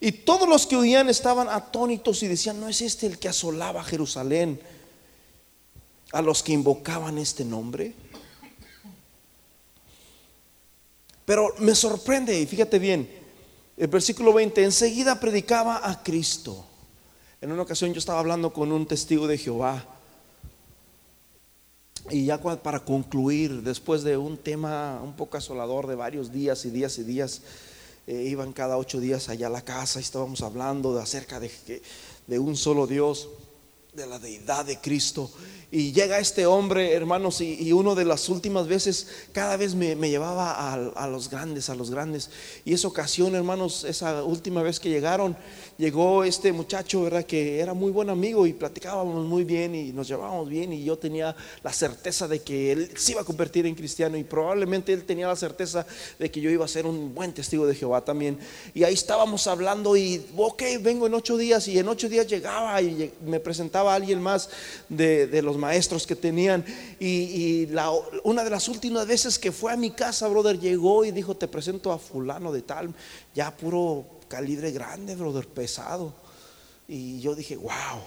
Y todos los que oían estaban atónitos y decían, ¿no es este el que asolaba Jerusalén a los que invocaban este nombre? Pero me sorprende, y fíjate bien, el versículo 20, enseguida predicaba a Cristo. En una ocasión yo estaba hablando con un testigo de Jehová y ya para concluir, después de un tema un poco asolador de varios días y días y días, eh, iban cada ocho días allá a la casa y estábamos hablando de acerca de, de un solo Dios. de la deidad de Cristo. Y llega este hombre, hermanos, y, uno de las últimas veces, cada vez me, llevaba a, los grandes, a los grandes. Y esa ocasión, hermanos, esa última vez que llegaron, llegó este muchacho, ¿verdad? Que era muy buen amigo y platicábamos muy bien y nos llevábamos bien. Y yo tenía la certeza de que él se iba a convertir en cristiano y probablemente él tenía la certeza de que yo iba a ser un buen testigo de Jehová también. Y ahí estábamos hablando y, ok, vengo en ocho días. Y en ocho días llegaba y me presentaba a alguien más de, de los maestros que tenían. Y, una de las últimas veces que fue a mi casa, brother, llegó y dijo, te presento a fulano de tal, ya puro calibre grande, brother, pesado. Y yo dije, wow.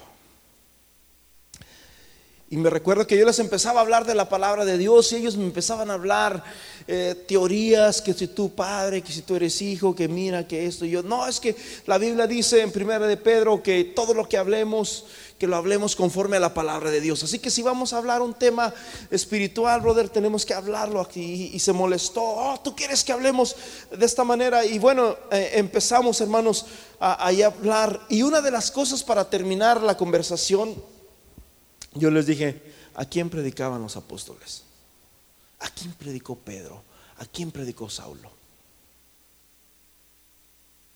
Y me recuerdo que yo les empezaba a hablar de la palabra de Dios y ellos me empezaban a hablar eh, teorías, que si tú padre, que si tú eres hijo, que mira, que esto. Y yo, no, es que la Biblia dice en primera de Pedro que todo lo que hablemos que lo hablemos conforme a la palabra de Dios. Así que si vamos a hablar un tema espiritual, brother, tenemos que hablarlo aquí. Y, se molestó, oh, tú quieres que hablemos de esta manera. Y bueno, eh, empezamos, hermanos, a, a hablar. Y una de las cosas para terminar la conversación, yo les dije, ¿a quién predicaban los apóstoles? ¿A quién predicó Pedro? ¿A quién predicó Saulo?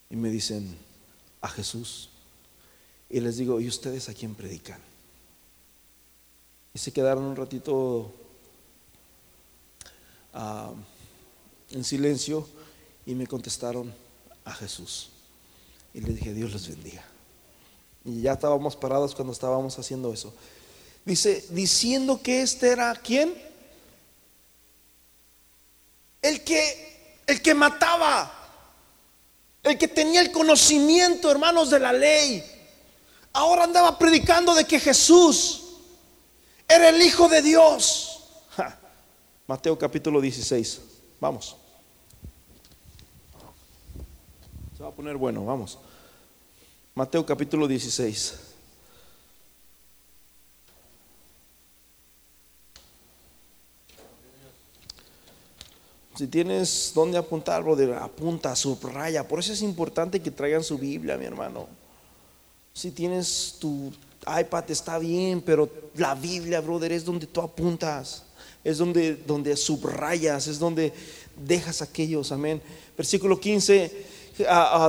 Y me dicen, a Jesús. Y les digo, ¿y ustedes a quién predican? Y se quedaron un ratito ah, en silencio y me contestaron a Jesús. Y les dije, Dios les bendiga. Y ya estábamos parados cuando estábamos haciendo eso. Dice, diciendo que este era quién? El que, el que mataba, el que tenía el conocimiento, hermanos, de la ley Ahora andaba predicando de que Jesús era el Hijo de Dios. Mateo capítulo 16. Vamos. Se va a poner bueno, vamos. Mateo capítulo 16. Si tienes donde apuntar, brother, apunta, subraya. Por eso es importante que traigan su Biblia, mi hermano. Si tienes tu iPad está bien, pero la Biblia, brother, es donde tú apuntas, es donde, donde subrayas, es donde dejas aquellos, amén. Versículo 15,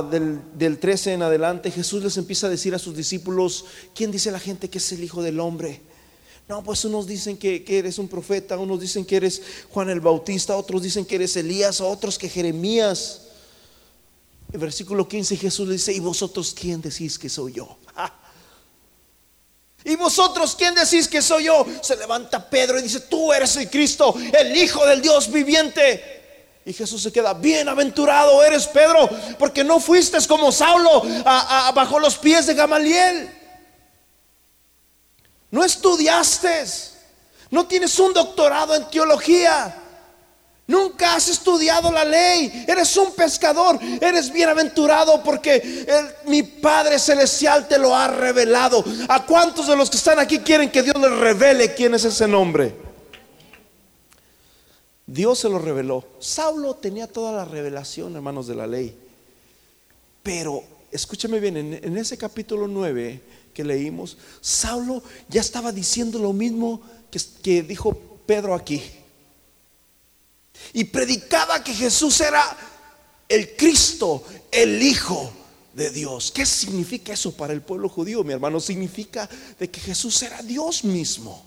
del, del 13 en adelante, Jesús les empieza a decir a sus discípulos, ¿quién dice la gente que es el Hijo del Hombre? No, pues unos dicen que, que, eres un profeta, unos dicen que eres Juan el Bautista, otros dicen que eres Elías, otros que Jeremías. En versículo 15 Jesús le dice, ¿y vosotros quién decís que soy yo? ¿Y vosotros quién decís que soy yo? Se levanta Pedro y dice, tú eres el Cristo, el Hijo del Dios viviente. Y Jesús se queda, bienaventurado eres Pedro, porque no fuiste como Saulo bajo los pies de Gamaliel. No estudiaste, no tienes un doctorado en teología. Nunca has estudiado la ley. Eres un pescador. Eres bienaventurado porque mi Padre Celestial te lo ha revelado. ¿A cuántos de los que están aquí quieren que Dios les revele quién es ese nombre? Dios se lo reveló. Saulo tenía toda la revelación, hermanos, de la ley. Pero, escúchame bien, en, ese capítulo 9 que leímos, Saulo ya estaba diciendo lo mismo que dijo Pedro aquí y predicaba que Jesús era el Cristo, el Hijo de Dios. ¿Qué significa eso para el pueblo judío, mi hermano? Significa de que Jesús era Dios mismo.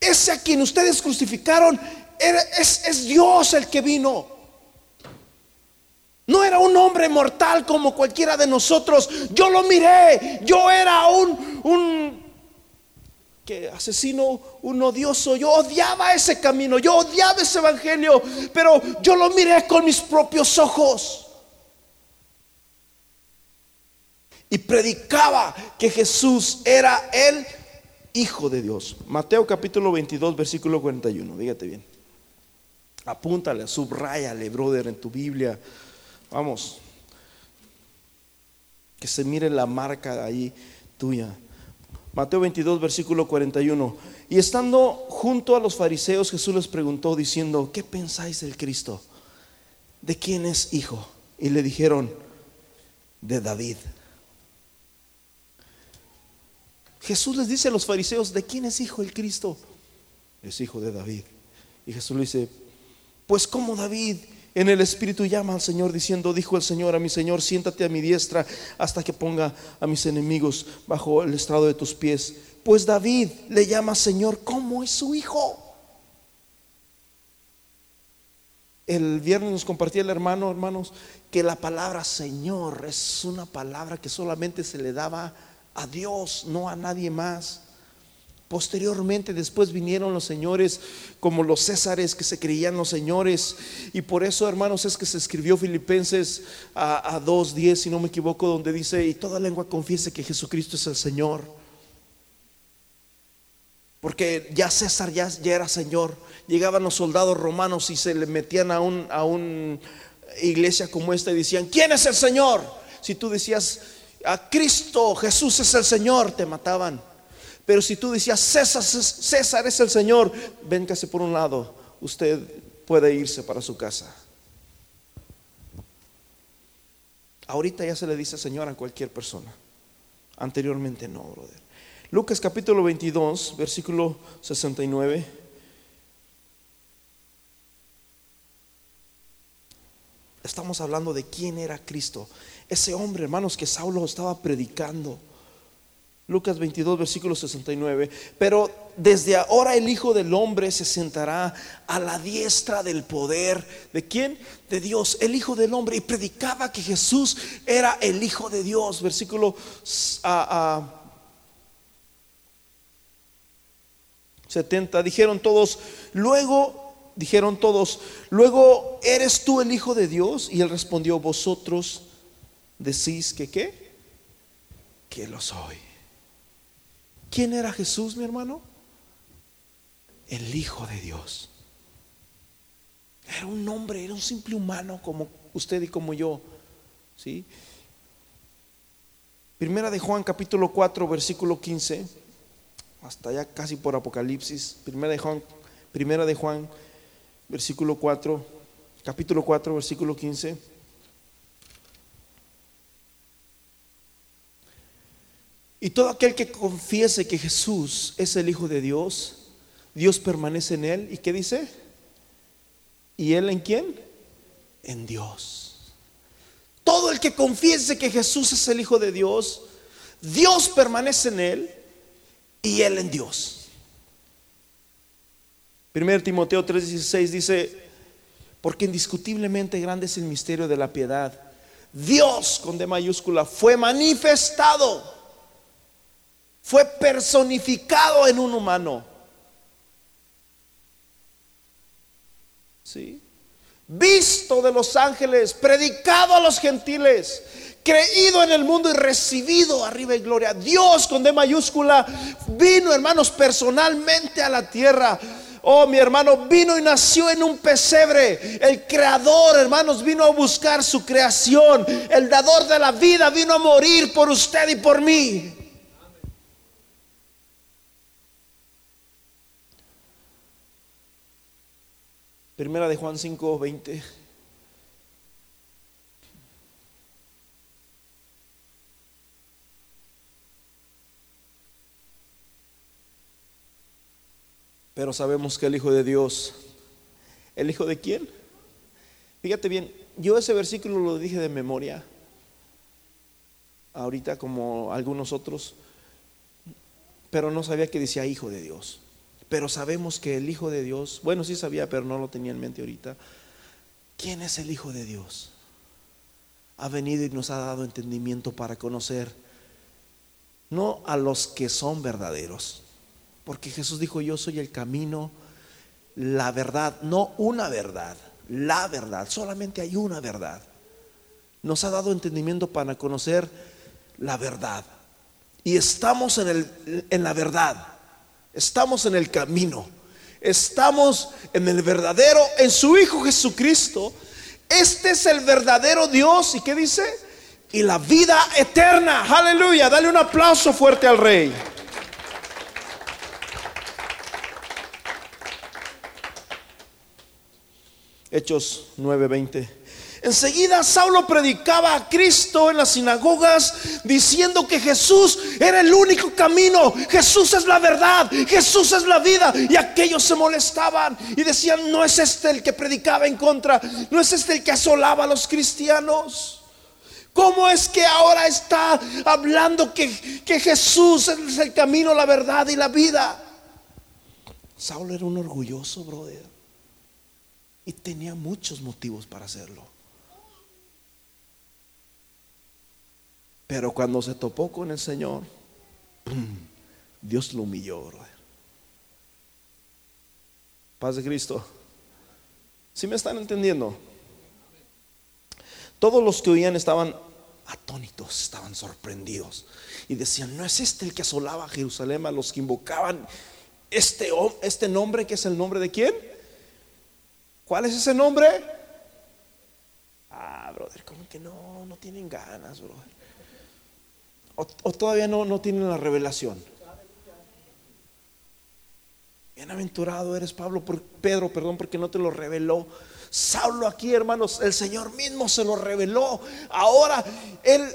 Ese a quien ustedes crucificaron es, es Dios el que vino. No era un hombre mortal como cualquiera de nosotros. Yo lo miré. Yo era un, un que asesino un odioso. Yo odiaba ese camino, yo odiaba ese evangelio, pero yo lo miré con mis propios ojos. Y predicaba que Jesús era el Hijo de Dios. Mateo capítulo 22, versículo 41. Dígate bien. Apúntale, subrayale, brother, en tu Biblia. Vamos. Que se mire la marca ahí tuya. Mateo 22, versículo 41. Y estando junto a los fariseos, Jesús les preguntó diciendo, ¿qué pensáis del Cristo? ¿De quién es hijo? Y le dijeron, de David. Jesús les dice a los fariseos, ¿de quién es hijo el Cristo? Es hijo de David. Y Jesús le dice, pues como David en el Espíritu llama al Señor diciendo, dijo el Señor a mi Señor, siéntate a mi diestra hasta que ponga a mis enemigos bajo el estrado de tus pies. Pues David le llama Señor, ¿cómo es su hijo? El viernes nos compartía el hermano, hermanos, que la palabra Señor es una palabra que solamente se le daba a Dios, no a nadie más. Posteriormente, después vinieron los señores como los césares que se creían los señores. Y por eso, hermanos, es que se escribió Filipenses a, a 2.10, si no me equivoco, donde dice, y toda lengua confiese que Jesucristo es el Señor. Porque ya César ya, ya, era Señor. Llegaban los soldados romanos y se le metían a una a iglesia como esta y decían, ¿quién es el Señor? Si tú decías, a Cristo, Jesús es el Señor, te mataban. Pero si tú decías, César, César es el Señor, véngase por un lado, usted puede irse para su casa. Ahorita ya se le dice Señor a cualquier persona. Anteriormente no, brother. Lucas capítulo 22, versículo 69. Estamos hablando de quién era Cristo. Ese hombre, hermanos, que Saulo estaba predicando. Lucas 22, versículo 69. Pero desde ahora el Hijo del Hombre se sentará a la diestra del poder. ¿De quién? De Dios, el Hijo del Hombre. Y predicaba que Jesús era el Hijo de Dios. Versículo 70. Dijeron todos, luego, dijeron todos, luego, ¿eres tú el Hijo de Dios? Y él respondió, vosotros decís que qué? Que lo soy. ¿Quién era Jesús, mi hermano? El Hijo de Dios. Era un hombre, era un simple humano como usted y como yo. ¿Sí? Primera de Juan capítulo 4 versículo 15 hasta ya casi por Apocalipsis. Primera de Juan, primera de Juan versículo 4, capítulo 4 versículo 15. Y todo aquel que confiese que Jesús es el Hijo de Dios, Dios permanece en él. ¿Y qué dice? ¿Y él en quién? En Dios. Todo el que confiese que Jesús es el Hijo de Dios, Dios permanece en él y él en Dios. 1 Timoteo 3:16 dice, porque indiscutiblemente grande es el misterio de la piedad. Dios con D mayúscula fue manifestado fue personificado en un humano. ¿Sí? Visto de los ángeles, predicado a los gentiles, creído en el mundo y recibido arriba en gloria. Dios con D mayúscula vino, hermanos, personalmente a la tierra. Oh, mi hermano vino y nació en un pesebre. El creador, hermanos, vino a buscar su creación. El dador de la vida vino a morir por usted y por mí. Primera de Juan 5, 20. Pero sabemos que el Hijo de Dios, ¿el Hijo de quién? Fíjate bien, yo ese versículo lo dije de memoria, ahorita como algunos otros, pero no sabía que decía Hijo de Dios. Pero sabemos que el Hijo de Dios, bueno, sí sabía, pero no lo tenía en mente ahorita. ¿Quién es el Hijo de Dios? Ha venido y nos ha dado entendimiento para conocer no a los que son verdaderos, porque Jesús dijo, yo soy el camino, la verdad, no una verdad, la verdad, solamente hay una verdad. Nos ha dado entendimiento para conocer la verdad. Y estamos en, el, en la verdad. Estamos en el camino. Estamos en el verdadero, en su Hijo Jesucristo. Este es el verdadero Dios. ¿Y qué dice? Y la vida eterna. Aleluya. Dale un aplauso fuerte al Rey. Hechos 9:20. Enseguida Saulo predicaba a Cristo en las sinagogas diciendo que Jesús era el único camino, Jesús es la verdad, Jesús es la vida. Y aquellos se molestaban y decían, no es este el que predicaba en contra, no es este el que asolaba a los cristianos. ¿Cómo es que ahora está hablando que, que Jesús es el camino, la verdad y la vida? Saulo era un orgulloso, brother. Y tenía muchos motivos para hacerlo. Pero cuando se topó con el Señor, Dios lo humilló, brother. Paz de Cristo. Si me están entendiendo? Todos los que oían estaban atónitos, estaban sorprendidos. Y decían, ¿no es este el que asolaba a Jerusalén a los que invocaban este, este nombre que es el nombre de quién? ¿Cuál es ese nombre? Ah, brother, como que no, no tienen ganas, brother. O, todavía no, no tienen la revelación. Bienaventurado eres Pablo, por, Pedro, perdón, porque no te lo reveló. Saulo aquí, hermanos, el Señor mismo se lo reveló. Ahora, él,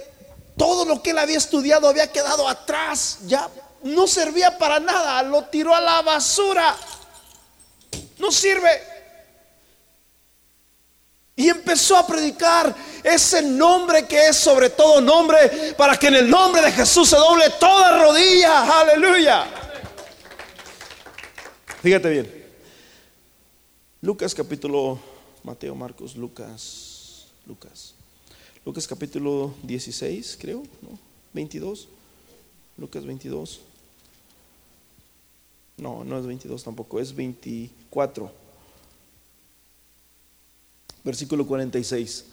todo lo que él había estudiado había quedado atrás. Ya no servía para nada. Lo tiró a la basura. No sirve. Y empezó a predicar ese nombre que es sobre todo nombre, para que en el nombre de Jesús se doble toda rodilla. Aleluya. Fíjate bien. Lucas capítulo, Mateo, Marcos, Lucas, Lucas. Lucas capítulo 16, creo, ¿no? 22. Lucas 22. No, no es 22 tampoco, es 24 versículo 46.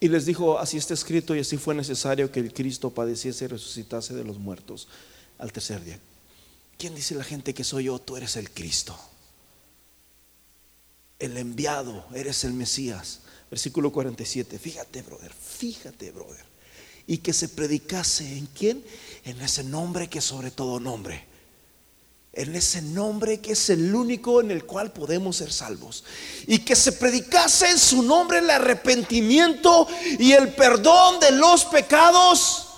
Y les dijo, así está escrito y así fue necesario que el Cristo padeciese y resucitase de los muertos al tercer día. ¿Quién dice la gente que soy yo? Tú eres el Cristo. El enviado, eres el Mesías. Versículo 47. Fíjate, brother, fíjate, brother y que se predicase en quién? En ese nombre que sobre todo nombre. En ese nombre que es el único en el cual podemos ser salvos. Y que se predicase en su nombre el arrepentimiento y el perdón de los pecados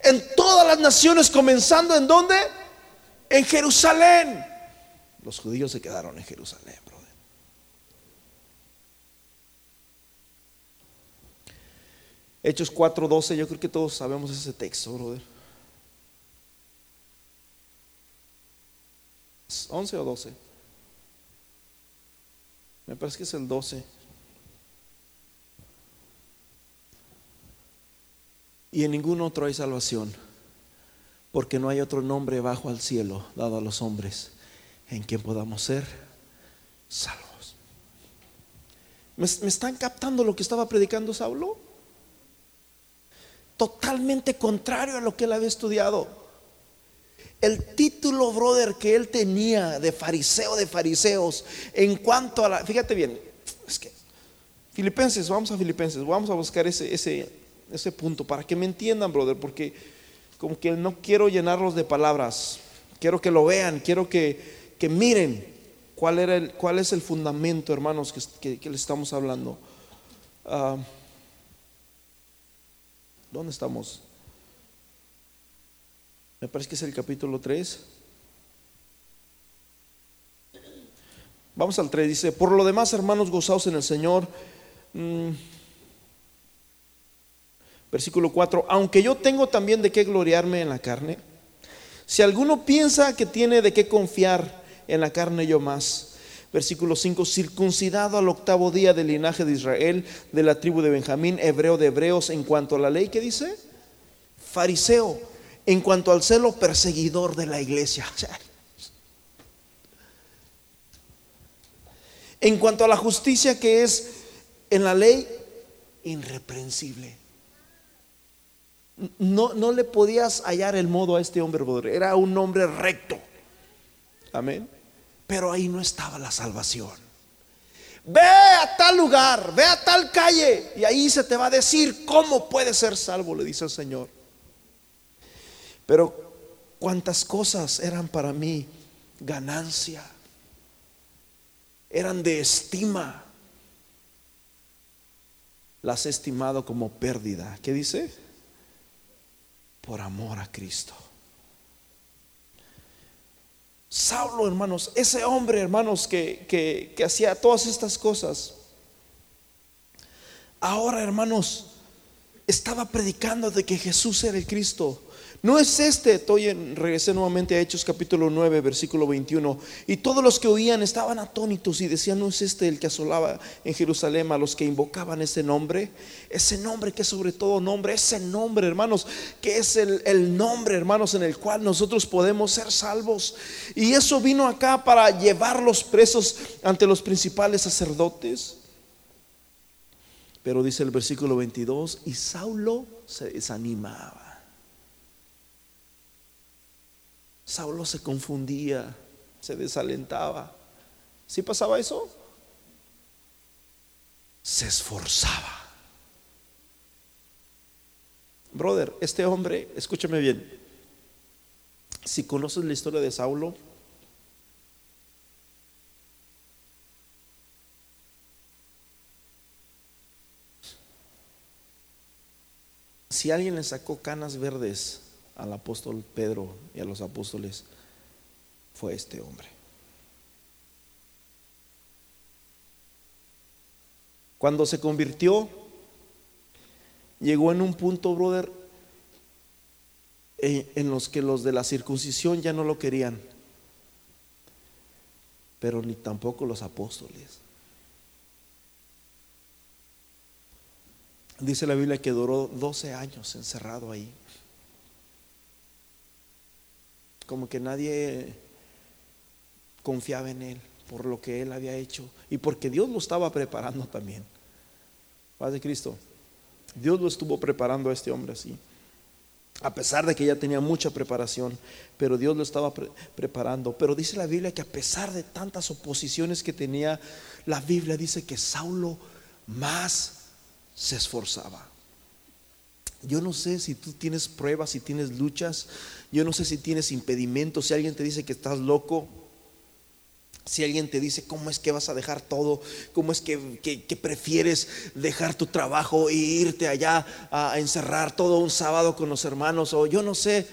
en todas las naciones, comenzando en dónde? En Jerusalén. Los judíos se quedaron en Jerusalén. Hechos 4:12, yo creo que todos sabemos ese texto, brother. ¿11 o 12? Me parece que es el 12. Y en ningún otro hay salvación, porque no hay otro nombre bajo al cielo dado a los hombres en quien podamos ser salvos. ¿Me, ¿Me, están captando lo que estaba predicando Saulo? Totalmente contrario a lo que él había estudiado. El título, brother, que él tenía de fariseo de fariseos en cuanto a la... Fíjate bien, es que Filipenses, vamos a Filipenses, vamos a buscar ese, ese, ese punto para que me entiendan, brother, porque como que no quiero llenarlos de palabras, quiero que lo vean, quiero que, que miren cuál, era el, cuál es el fundamento, hermanos, que, que, les estamos hablando. Uh, ¿Dónde estamos? Me parece que es el capítulo 3. Vamos al 3, dice, por lo demás, hermanos, gozaos en el Señor. Mm. Versículo 4, aunque yo tengo también de qué gloriarme en la carne, si alguno piensa que tiene de qué confiar en la carne, yo más. Versículo 5, circuncidado al octavo día del linaje de Israel, de la tribu de Benjamín, hebreo de hebreos, en cuanto a la ley, ¿qué dice? Fariseo, en cuanto al celo, perseguidor de la iglesia. En cuanto a la justicia que es en la ley, irreprensible. No, no le podías hallar el modo a este hombre, era un hombre recto. Amén. Pero ahí no estaba la salvación. Ve a tal lugar, ve a tal calle y ahí se te va a decir cómo puedes ser salvo, le dice el Señor. Pero cuántas cosas eran para mí ganancia, eran de estima. Las he estimado como pérdida. ¿Qué dice? Por amor a Cristo. Saulo, hermanos, ese hombre, hermanos, que, que, hacía todas estas cosas, ahora, hermanos, estaba predicando de que Jesús era el Cristo. No es este, estoy en, regresé nuevamente a Hechos capítulo 9, versículo 21, y todos los que oían estaban atónitos y decían, no es este el que asolaba en Jerusalén a los que invocaban ese nombre, ese nombre que es sobre todo nombre, ese nombre, hermanos, que es el, el nombre, hermanos, en el cual nosotros podemos ser salvos. Y eso vino acá para llevar los presos ante los principales sacerdotes. Pero dice el versículo 22, y Saulo se desanimaba. Saulo se confundía, se desalentaba. ¿Sí pasaba eso? Se esforzaba. Brother, este hombre, escúchame bien, si conoces la historia de Saulo, si alguien le sacó canas verdes al apóstol Pedro y a los apóstoles fue este hombre. Cuando se convirtió, llegó en un punto, brother, en los que los de la circuncisión ya no lo querían, pero ni tampoco los apóstoles. Dice la Biblia que duró 12 años encerrado ahí como que nadie confiaba en él por lo que él había hecho y porque Dios lo estaba preparando también. Paz de Cristo. Dios lo estuvo preparando a este hombre así. A pesar de que ya tenía mucha preparación, pero Dios lo estaba preparando. Pero dice la Biblia que a pesar de tantas oposiciones que tenía, la Biblia dice que Saulo más se esforzaba. Yo no sé si tú tienes pruebas, si tienes luchas, yo no sé si tienes impedimentos, si alguien te dice que estás loco, si alguien te dice cómo es que vas a dejar todo, cómo es que, prefieres dejar tu trabajo e irte allá a encerrar todo un sábado con los hermanos, o yo no sé.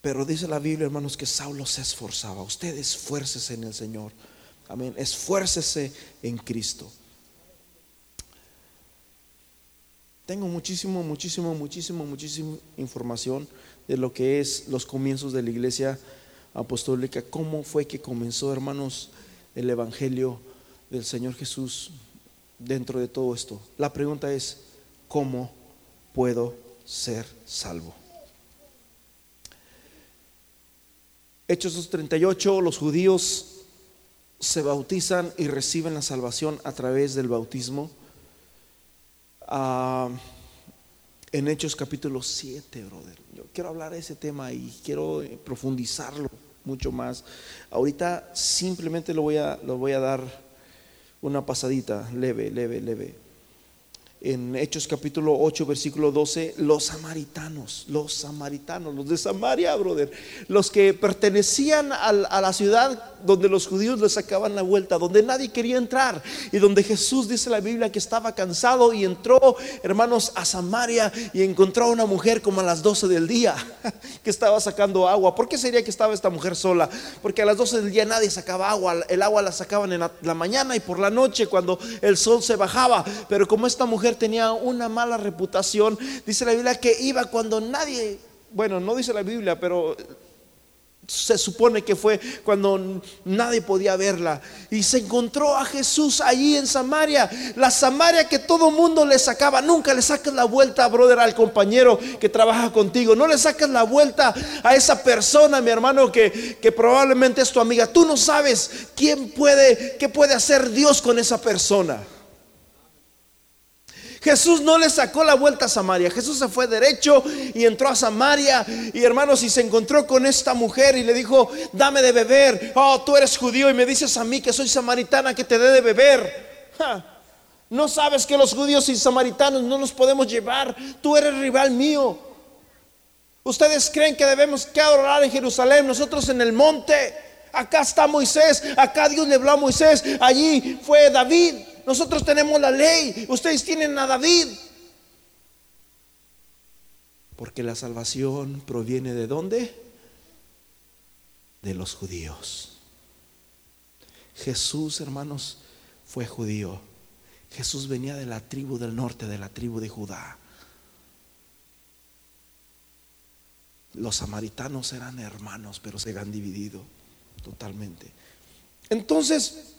Pero dice la Biblia, hermanos, que Saulo se esforzaba. Usted esfuércese en el Señor. Amén. Esfuércese en Cristo. Tengo muchísimo, muchísimo, muchísimo, muchísima información de lo que es los comienzos de la iglesia apostólica, cómo fue que comenzó, hermanos, el Evangelio del Señor Jesús dentro de todo esto. La pregunta es, ¿cómo puedo ser salvo? Hechos 38, los judíos se bautizan y reciben la salvación a través del bautismo. Ah, en Hechos capítulo 7, brother. Yo quiero hablar de ese tema y quiero eh, profundizarlo mucho más. Ahorita simplemente lo voy a, lo voy a dar una pasadita, leve, leve, leve en Hechos capítulo 8, versículo 12, los samaritanos, los samaritanos, los de Samaria, brother, los que pertenecían a, la ciudad donde los judíos les sacaban la vuelta, donde nadie quería entrar y donde Jesús dice la Biblia que estaba cansado y entró, hermanos, a Samaria y encontró a una mujer como a las 12 del día que estaba sacando agua. ¿Por qué sería que estaba esta mujer sola? Porque a las 12 del día nadie sacaba agua, el agua la sacaban en la mañana y por la noche cuando el sol se bajaba, pero como esta mujer tenía una mala reputación. Dice la Biblia que iba cuando nadie, bueno, no dice la Biblia, pero se supone que fue cuando nadie podía verla. Y se encontró a Jesús allí en Samaria. La Samaria que todo mundo le sacaba. Nunca le sacas la vuelta, brother, al compañero que trabaja contigo. No le sacas la vuelta a esa persona, mi hermano, que, que probablemente es tu amiga. Tú no sabes quién puede, qué puede hacer Dios con esa persona. Jesús no le sacó la vuelta a Samaria. Jesús se fue derecho y entró a Samaria. Y hermanos, y se encontró con esta mujer y le dijo, dame de beber. Oh, tú eres judío y me dices a mí que soy samaritana que te dé de beber. No sabes que los judíos y samaritanos no nos podemos llevar. Tú eres rival mío. Ustedes creen que debemos que adorar en Jerusalén, nosotros en el monte. Acá está Moisés, acá Dios le habló a Moisés, allí fue David. Nosotros tenemos la ley, ustedes tienen a David. Porque la salvación proviene de dónde? De los judíos. Jesús, hermanos, fue judío. Jesús venía de la tribu del norte, de la tribu de Judá. Los samaritanos eran hermanos, pero se han dividido totalmente. Entonces,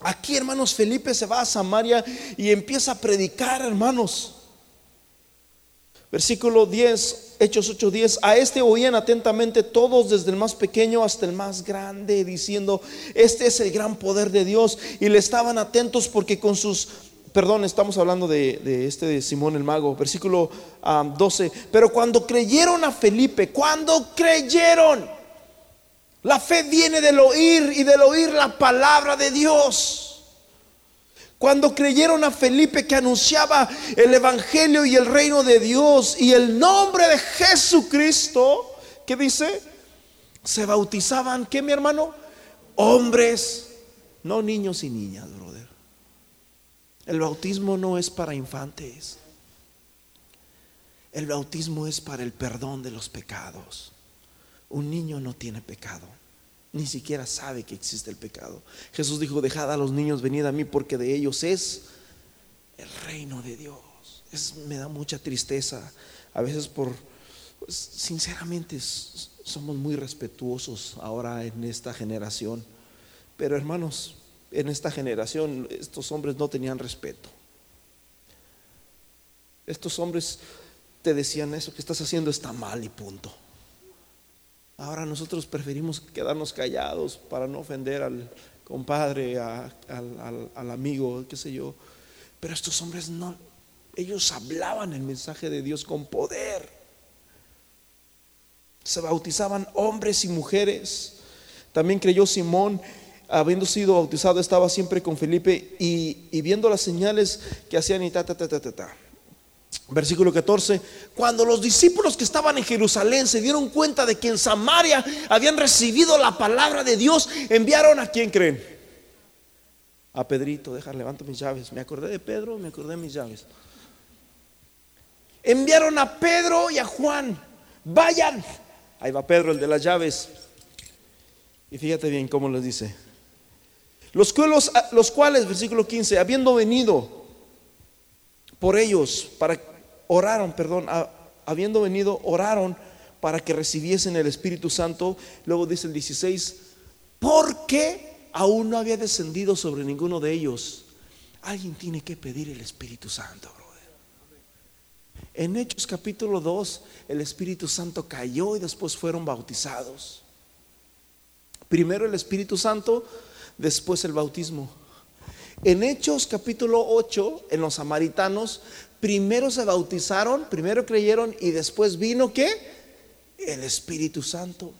aquí, hermanos, Felipe se va a Samaria y empieza a predicar, hermanos. Versículo 10, Hechos 8:10. A este oían atentamente todos, desde el más pequeño hasta el más grande, diciendo: Este es el gran poder de Dios. Y le estaban atentos porque con sus perdón, estamos hablando de, este de Simón el Mago, versículo 12. Pero cuando creyeron a Felipe, cuando creyeron, la fe viene del oír y del oír la palabra de Dios. Cuando creyeron a Felipe que anunciaba el Evangelio y el reino de Dios y el nombre de Jesucristo, ¿qué dice? Se bautizaban, ¿qué mi hermano? Hombres, no niños y niñas, el bautismo no es para infantes. El bautismo es para el perdón de los pecados. Un niño no tiene pecado. Ni siquiera sabe que existe el pecado. Jesús dijo, dejad a los niños venir a mí porque de ellos es el reino de Dios. Me da mucha tristeza. A veces por, pues, sinceramente, somos muy respetuosos ahora en esta generación. Pero hermanos, en esta generación estos hombres no tenían respeto. Estos hombres te decían eso que estás haciendo está mal y punto. Ahora nosotros preferimos quedarnos callados para no ofender al compadre, al, amigo, qué sé yo. Pero estos hombres no, ellos hablaban el mensaje de Dios con poder. Se bautizaban hombres y mujeres. También creyó Simón habiendo sido bautizado, estaba siempre con Felipe y, viendo las señales que hacían y ta, ta, ta, ta, ta, ta. Versículo 14, cuando los discípulos que estaban en Jerusalén se dieron cuenta de que en Samaria habían recibido la palabra de Dios, enviaron a quién creen? A Pedrito, dejar, levanto mis llaves. Me acordé de Pedro, me acordé de mis llaves. Enviaron a Pedro y a Juan, vayan. Ahí va Pedro, el de las llaves. Y fíjate bien cómo les dice. Los los cuales, versículo 15, habiendo venido por ellos, para oraron, perdón, habiendo venido, oraron para que recibiesen el Espíritu Santo. Luego dice el 16, porque aún no había descendido sobre ninguno de ellos. Alguien tiene que pedir el Espíritu Santo, brother. En Hechos capítulo 2, el Espíritu Santo cayó y después fueron bautizados. Primero el Espíritu Santo después el bautismo. En Hechos capítulo 8, en los samaritanos, primero se bautizaron, primero creyeron y después vino qué? El Espíritu Santo.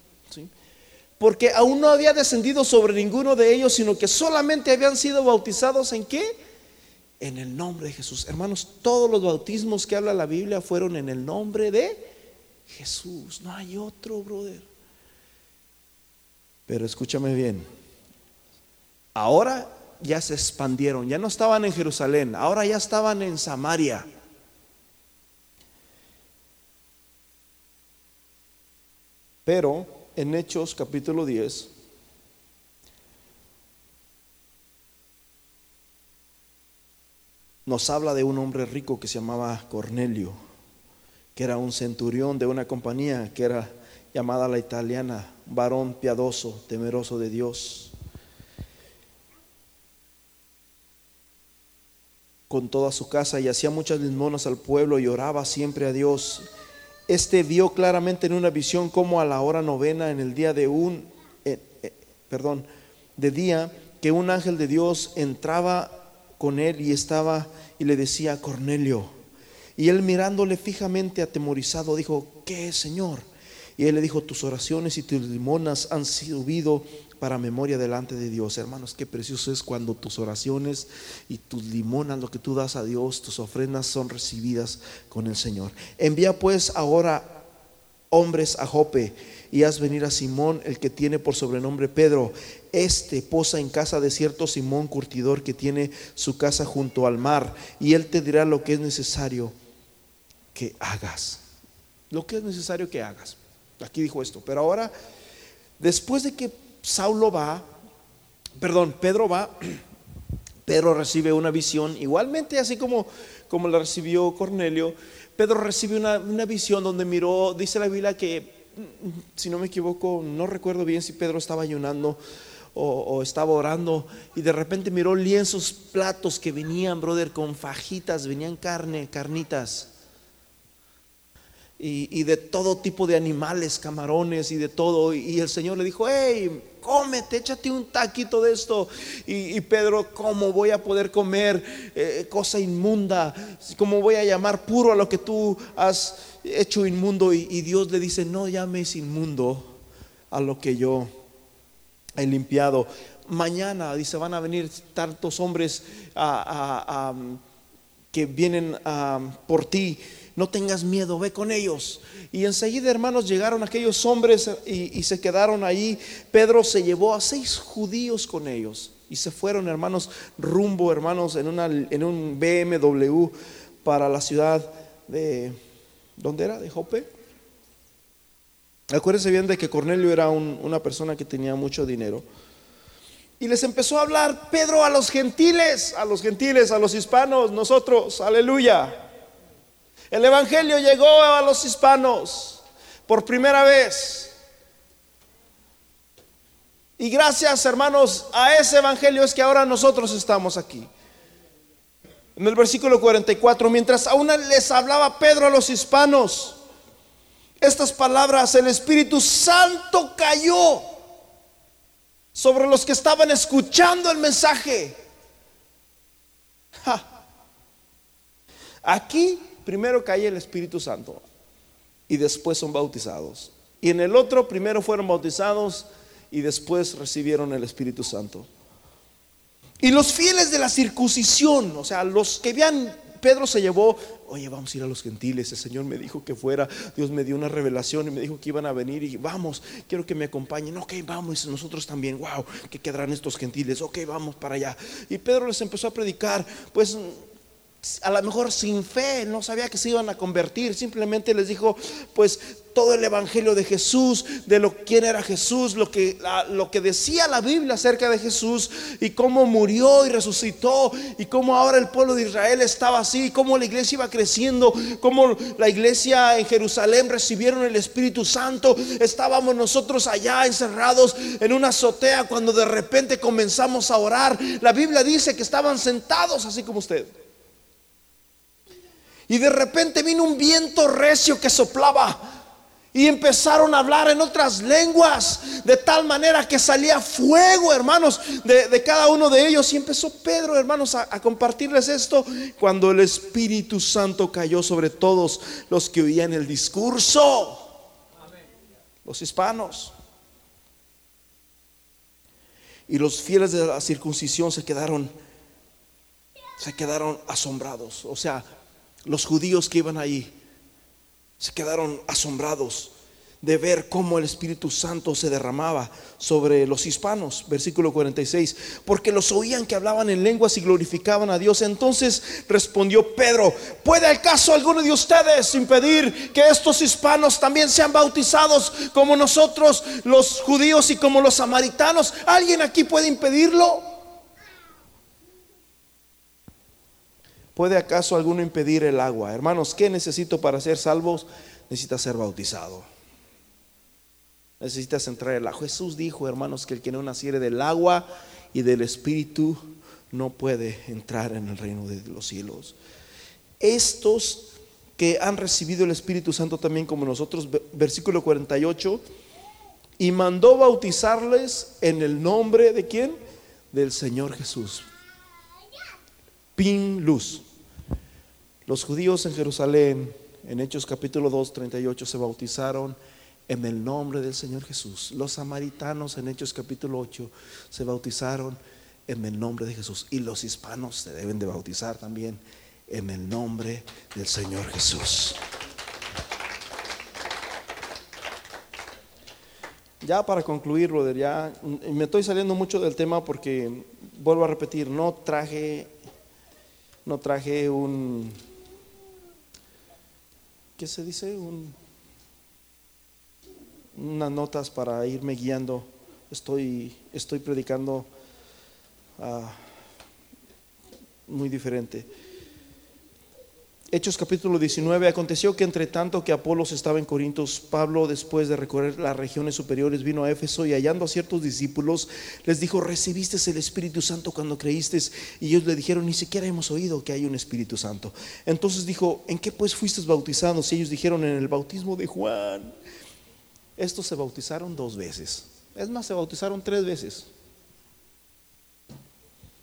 Porque aún no había descendido sobre ninguno de ellos, sino que solamente habían sido bautizados en qué? En el nombre de Jesús. Hermanos, todos los bautismos que habla la Biblia fueron en el nombre de Jesús. No hay otro, brother. Pero escúchame bien. Ahora ya se expandieron, ya no estaban en Jerusalén, ahora ya estaban en Samaria. Pero en Hechos capítulo 10, nos habla de un hombre rico que se llamaba Cornelio, que era un centurión de una compañía que era llamada la italiana, varón piadoso, temeroso de Dios. Con toda su casa y hacía muchas limonas al pueblo y oraba siempre a Dios. Este vio claramente en una visión como a la hora novena en el día de un, eh, eh, perdón, de día, que un ángel de Dios entraba con él y estaba y le decía, Cornelio. Y él mirándole fijamente atemorizado dijo, ¿qué Señor? Y él le dijo, tus oraciones y tus limonas han subido para memoria delante de Dios. Hermanos, qué precioso es cuando tus oraciones y tus limonas, lo que tú das a Dios, tus ofrendas son recibidas con el Señor. Envía pues ahora hombres a Jope y haz venir a Simón, el que tiene por sobrenombre Pedro. Este posa en casa de cierto Simón curtidor que tiene su casa junto al mar, y él te dirá lo que es necesario que hagas. Lo que es necesario que hagas. Aquí dijo esto, pero ahora, después de que Saulo va, perdón, Pedro va, Pedro recibe una visión, igualmente así como, como la recibió Cornelio, Pedro recibe una, visión donde miró, dice la Biblia que, si no me equivoco, no recuerdo bien si Pedro estaba ayunando o, estaba orando y de repente miró lienzos, platos que venían, brother, con fajitas, venían carne, carnitas. Y, de todo tipo de animales, camarones y de todo. Y el Señor le dijo, hey, cómete, échate un taquito de esto. Y, Pedro, ¿cómo voy a poder comer eh, cosa inmunda? ¿Cómo voy a llamar puro a lo que tú has hecho inmundo? Y, Dios le dice, no llames inmundo a lo que yo he limpiado. Mañana, dice, van a venir tantos hombres que vienen por ti no tengas miedo, ve con ellos. Y enseguida, hermanos, llegaron aquellos hombres y, se quedaron ahí. Pedro se llevó a seis judíos con ellos y se fueron, hermanos, rumbo, hermanos, en, una, en un BMW para la ciudad de, ¿dónde era? ¿De Jope? Acuérdense bien de que Cornelio era una persona que tenía mucho dinero. Y les empezó a hablar Pedro a los gentiles, a los gentiles, a los hispanos, nosotros, aleluya. El Evangelio llegó a los hispanos por primera vez. Y gracias, hermanos, a ese Evangelio es que ahora nosotros estamos aquí. En el versículo 44, mientras aún les hablaba Pedro a los hispanos, estas palabras, el Espíritu Santo cayó sobre los que estaban escuchando el mensaje. Aquí primero cae el Espíritu Santo y después son bautizados. Y en el otro primero fueron bautizados y después recibieron el Espíritu Santo. Y los fieles de la circuncisión, o sea, los que vean, Pedro se llevó, oye, vamos a ir a los gentiles, el Señor me dijo que fuera, Dios me dio una revelación y me dijo que iban a venir y vamos, quiero que me acompañen, ok, vamos, nosotros también, wow, que quedarán estos gentiles, ok, vamos para allá. Y Pedro les empezó a predicar, pues a lo mejor sin fe, no sabía que se iban a convertir, simplemente les dijo pues todo el evangelio de Jesús, de lo quién era Jesús, lo que lo que decía la Biblia acerca de Jesús y cómo murió y resucitó y cómo ahora el pueblo de Israel estaba así, cómo la iglesia iba creciendo, cómo la iglesia en Jerusalén recibieron el Espíritu Santo, estábamos nosotros allá encerrados en una azotea cuando de repente comenzamos a orar. La Biblia dice que estaban sentados así como usted. Y de repente vino un viento recio que soplaba. Y empezaron a hablar en otras lenguas, de tal manera que salía fuego, hermanos, de, cada uno de ellos. Y empezó Pedro, hermanos, a, a, compartirles esto cuando el Espíritu Santo cayó sobre todos los que oían el discurso. Los hispanos. Y los fieles de la circuncisión se quedaron, se quedaron asombrados. O sea, los judíos que iban ahí se quedaron asombrados de ver cómo el Espíritu Santo se derramaba sobre los hispanos. Versículo 46, porque los oían que hablaban en lenguas y glorificaban a Dios. Entonces respondió Pedro, ¿puede acaso alguno de ustedes impedir que estos hispanos también sean bautizados como nosotros los judíos y como los samaritanos? ¿Alguien aquí puede impedirlo? ¿Puede acaso alguno impedir el agua? Hermanos, ¿qué necesito para ser salvos? Necesitas ser bautizado. Necesitas entrar en el agua. Jesús dijo, hermanos, que el que no naciere del agua y del Espíritu no puede entrar en el reino de los cielos. Estos que han recibido el Espíritu Santo también como nosotros, versículo 48, y mandó bautizarles en el nombre de quién? Del Señor Jesús. Pin luz. Los judíos en Jerusalén, en Hechos capítulo 2, 38, se bautizaron en el nombre del Señor Jesús. Los samaritanos en Hechos capítulo 8 se bautizaron en el nombre de Jesús. Y los hispanos se deben de bautizar también en el nombre del Señor Jesús. Ya para concluir, brother, ya me estoy saliendo mucho del tema porque vuelvo a repetir, no traje no traje un ¿qué se dice? Un, unas notas para irme guiando. Estoy estoy predicando ah, muy diferente. Hechos capítulo 19, aconteció que entre tanto que Apolos estaba en Corintios, Pablo después de recorrer las regiones superiores vino a Éfeso y hallando a ciertos discípulos les dijo, recibiste el Espíritu Santo cuando creíste y ellos le dijeron, ni siquiera hemos oído que hay un Espíritu Santo. Entonces dijo, ¿en qué pues fuiste bautizados? Y ellos dijeron, en el bautismo de Juan. Estos se bautizaron dos veces. Es más, se bautizaron tres veces.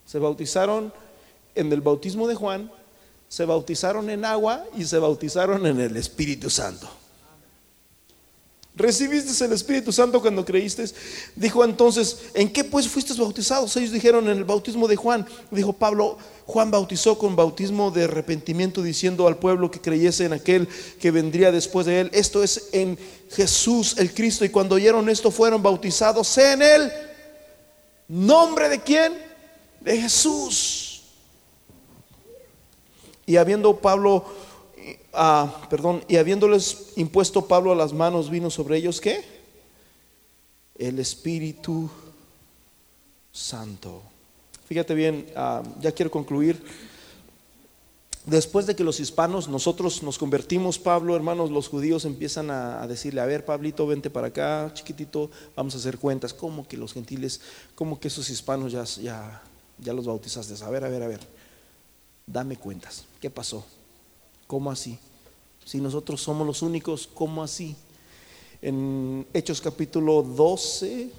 Se bautizaron en el bautismo de Juan se bautizaron en agua y se bautizaron en el Espíritu Santo. ¿Recibiste el Espíritu Santo cuando creíste? Dijo entonces, ¿en qué pues fuiste bautizados? Ellos dijeron en el bautismo de Juan. Dijo Pablo, Juan bautizó con bautismo de arrepentimiento diciendo al pueblo que creyese en aquel que vendría después de él. Esto es en Jesús el Cristo. Y cuando oyeron esto fueron bautizados en el nombre de quién? De Jesús. Y habiendo Pablo, ah, perdón, y habiéndoles impuesto Pablo a las manos, vino sobre ellos qué? El Espíritu Santo. Fíjate bien, ah, ya quiero concluir. Después de que los hispanos, nosotros nos convertimos, Pablo, hermanos, los judíos empiezan a, decirle, a ver, Pablito, vente para acá, chiquitito, vamos a hacer cuentas. ¿Cómo que los gentiles, cómo que esos hispanos ya, ya, ya los bautizaste? A ver, a ver, a ver dame cuentas. ¿Qué pasó? ¿Cómo así? Si nosotros somos los únicos, ¿cómo así? En Hechos capítulo 12,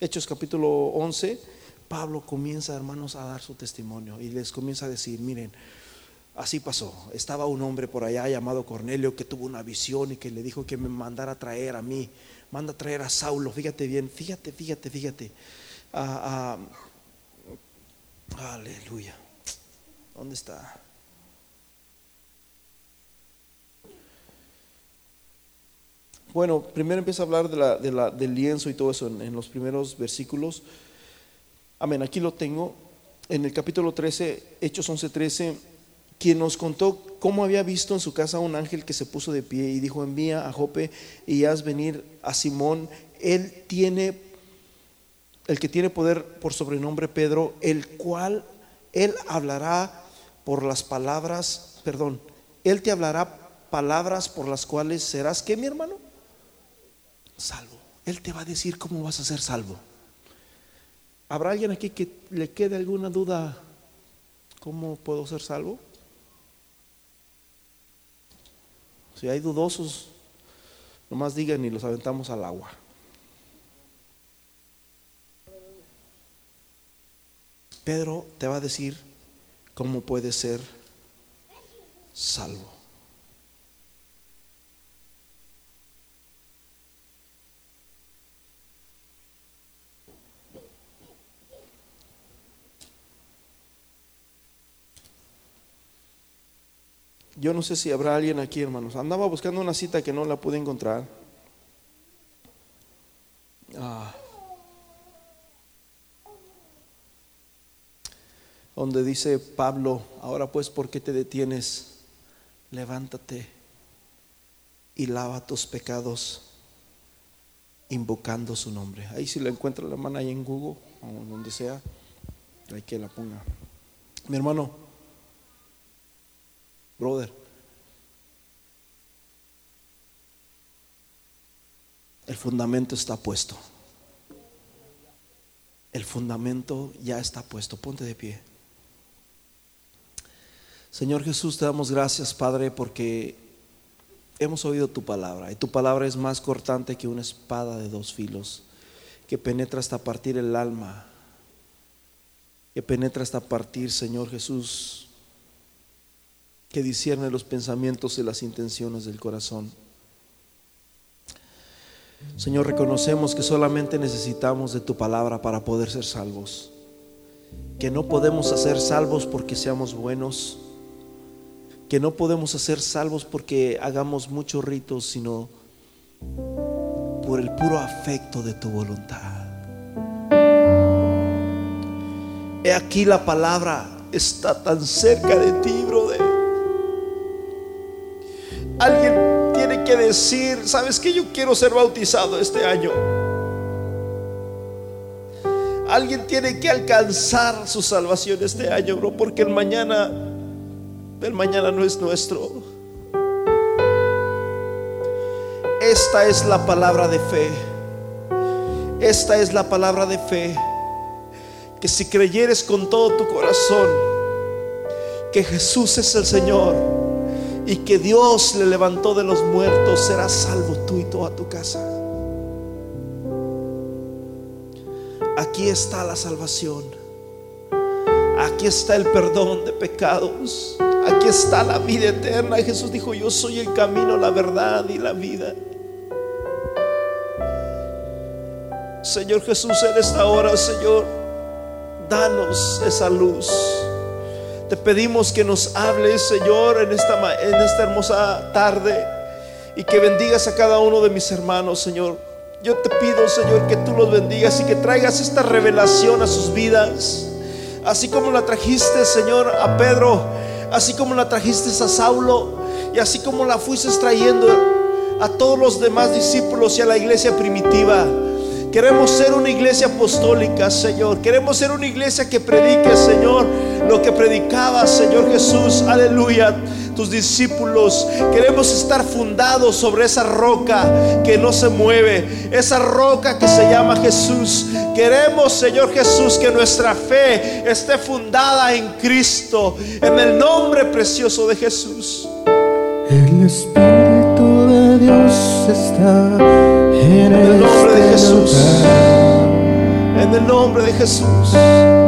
Hechos capítulo 11, Pablo comienza, hermanos, a dar su testimonio y les comienza a decir, miren, así pasó. Estaba un hombre por allá llamado Cornelio que tuvo una visión y que le dijo que me mandara a traer a mí, manda a traer a Saulo, fíjate bien, fíjate, fíjate, fíjate. aleluya. ¿Dónde está? Bueno, primero empieza a hablar de la, del lienzo y todo eso en, los primeros versículos. Amén, aquí lo tengo. En el capítulo 13, Hechos 11, 13, quien nos contó cómo había visto en su casa un ángel que se puso de pie y dijo, envía a Jope y haz venir a Simón. Él tiene, el que tiene poder por sobrenombre Pedro, el cual él hablará por las palabras, perdón, Él te hablará palabras por las cuales serás, ¿qué mi hermano? Salvo. Él te va a decir cómo vas a ser salvo. ¿Habrá alguien aquí que le quede alguna duda? ¿Cómo puedo ser salvo? Si hay dudosos, nomás digan y los aventamos al agua. Pedro te va a decir ¿cómo puede ser salvo? Yo no sé si habrá alguien aquí, hermanos. Andaba buscando una cita que no la pude encontrar. Ah. Donde dice Pablo, ahora pues, ¿por qué te detienes? Levántate y lava tus pecados invocando su nombre. Ahí si lo encuentra la mano ahí en Google o donde sea, hay que la ponga. Mi hermano, brother, el fundamento está puesto. El fundamento ya está puesto. Ponte de pie. Señor Jesús, te damos gracias, Padre, porque hemos oído tu palabra y tu palabra es más cortante que una espada de dos filos, que penetra hasta partir el alma, que penetra hasta partir, Señor Jesús, que discierne los pensamientos y las intenciones del corazón. Señor, reconocemos que solamente necesitamos de tu palabra para poder ser salvos, que no podemos hacer salvos porque seamos buenos, que no podemos hacer salvos porque hagamos muchos ritos, sino por el puro afecto de tu voluntad. He aquí la palabra está tan cerca de ti, brother. Alguien tiene que decir, ¿sabes que Yo quiero ser bautizado este año. Alguien tiene que alcanzar su salvación este año, bro, porque el mañana, el mañana no es nuestro. Esta es la palabra de fe. Esta es la palabra de fe. Que si creyeres con todo tu corazón que Jesús es el Señor y que Dios le levantó de los muertos, serás salvo tú y toda tu casa. Aquí está la salvación. Aquí está el perdón de pecados. Aquí está la vida eterna. Jesús dijo, yo soy el camino, la verdad y la vida. Señor Jesús, en esta hora, Señor, danos esa luz. Te pedimos que nos hables, Señor, en esta hermosa tarde y que bendigas a cada uno de mis hermanos, Señor. Yo te pido, Señor, que tú los bendigas y que traigas esta revelación a sus vidas. Así como la trajiste, Señor, a Pedro, así como la trajiste a Saulo y así como la fuiste trayendo a todos los demás discípulos y a la iglesia primitiva. Queremos ser una iglesia apostólica, Señor. Queremos ser una iglesia que predique, Señor, lo que predicaba, Señor Jesús. Aleluya tus discípulos. Queremos estar fundados sobre esa roca que no se mueve, esa roca que se llama Jesús. Queremos, Señor Jesús, que nuestra fe esté fundada en Cristo, en el nombre precioso de Jesús. El Espíritu de Dios está en, el nombre de este Jesús. En el nombre de Jesús.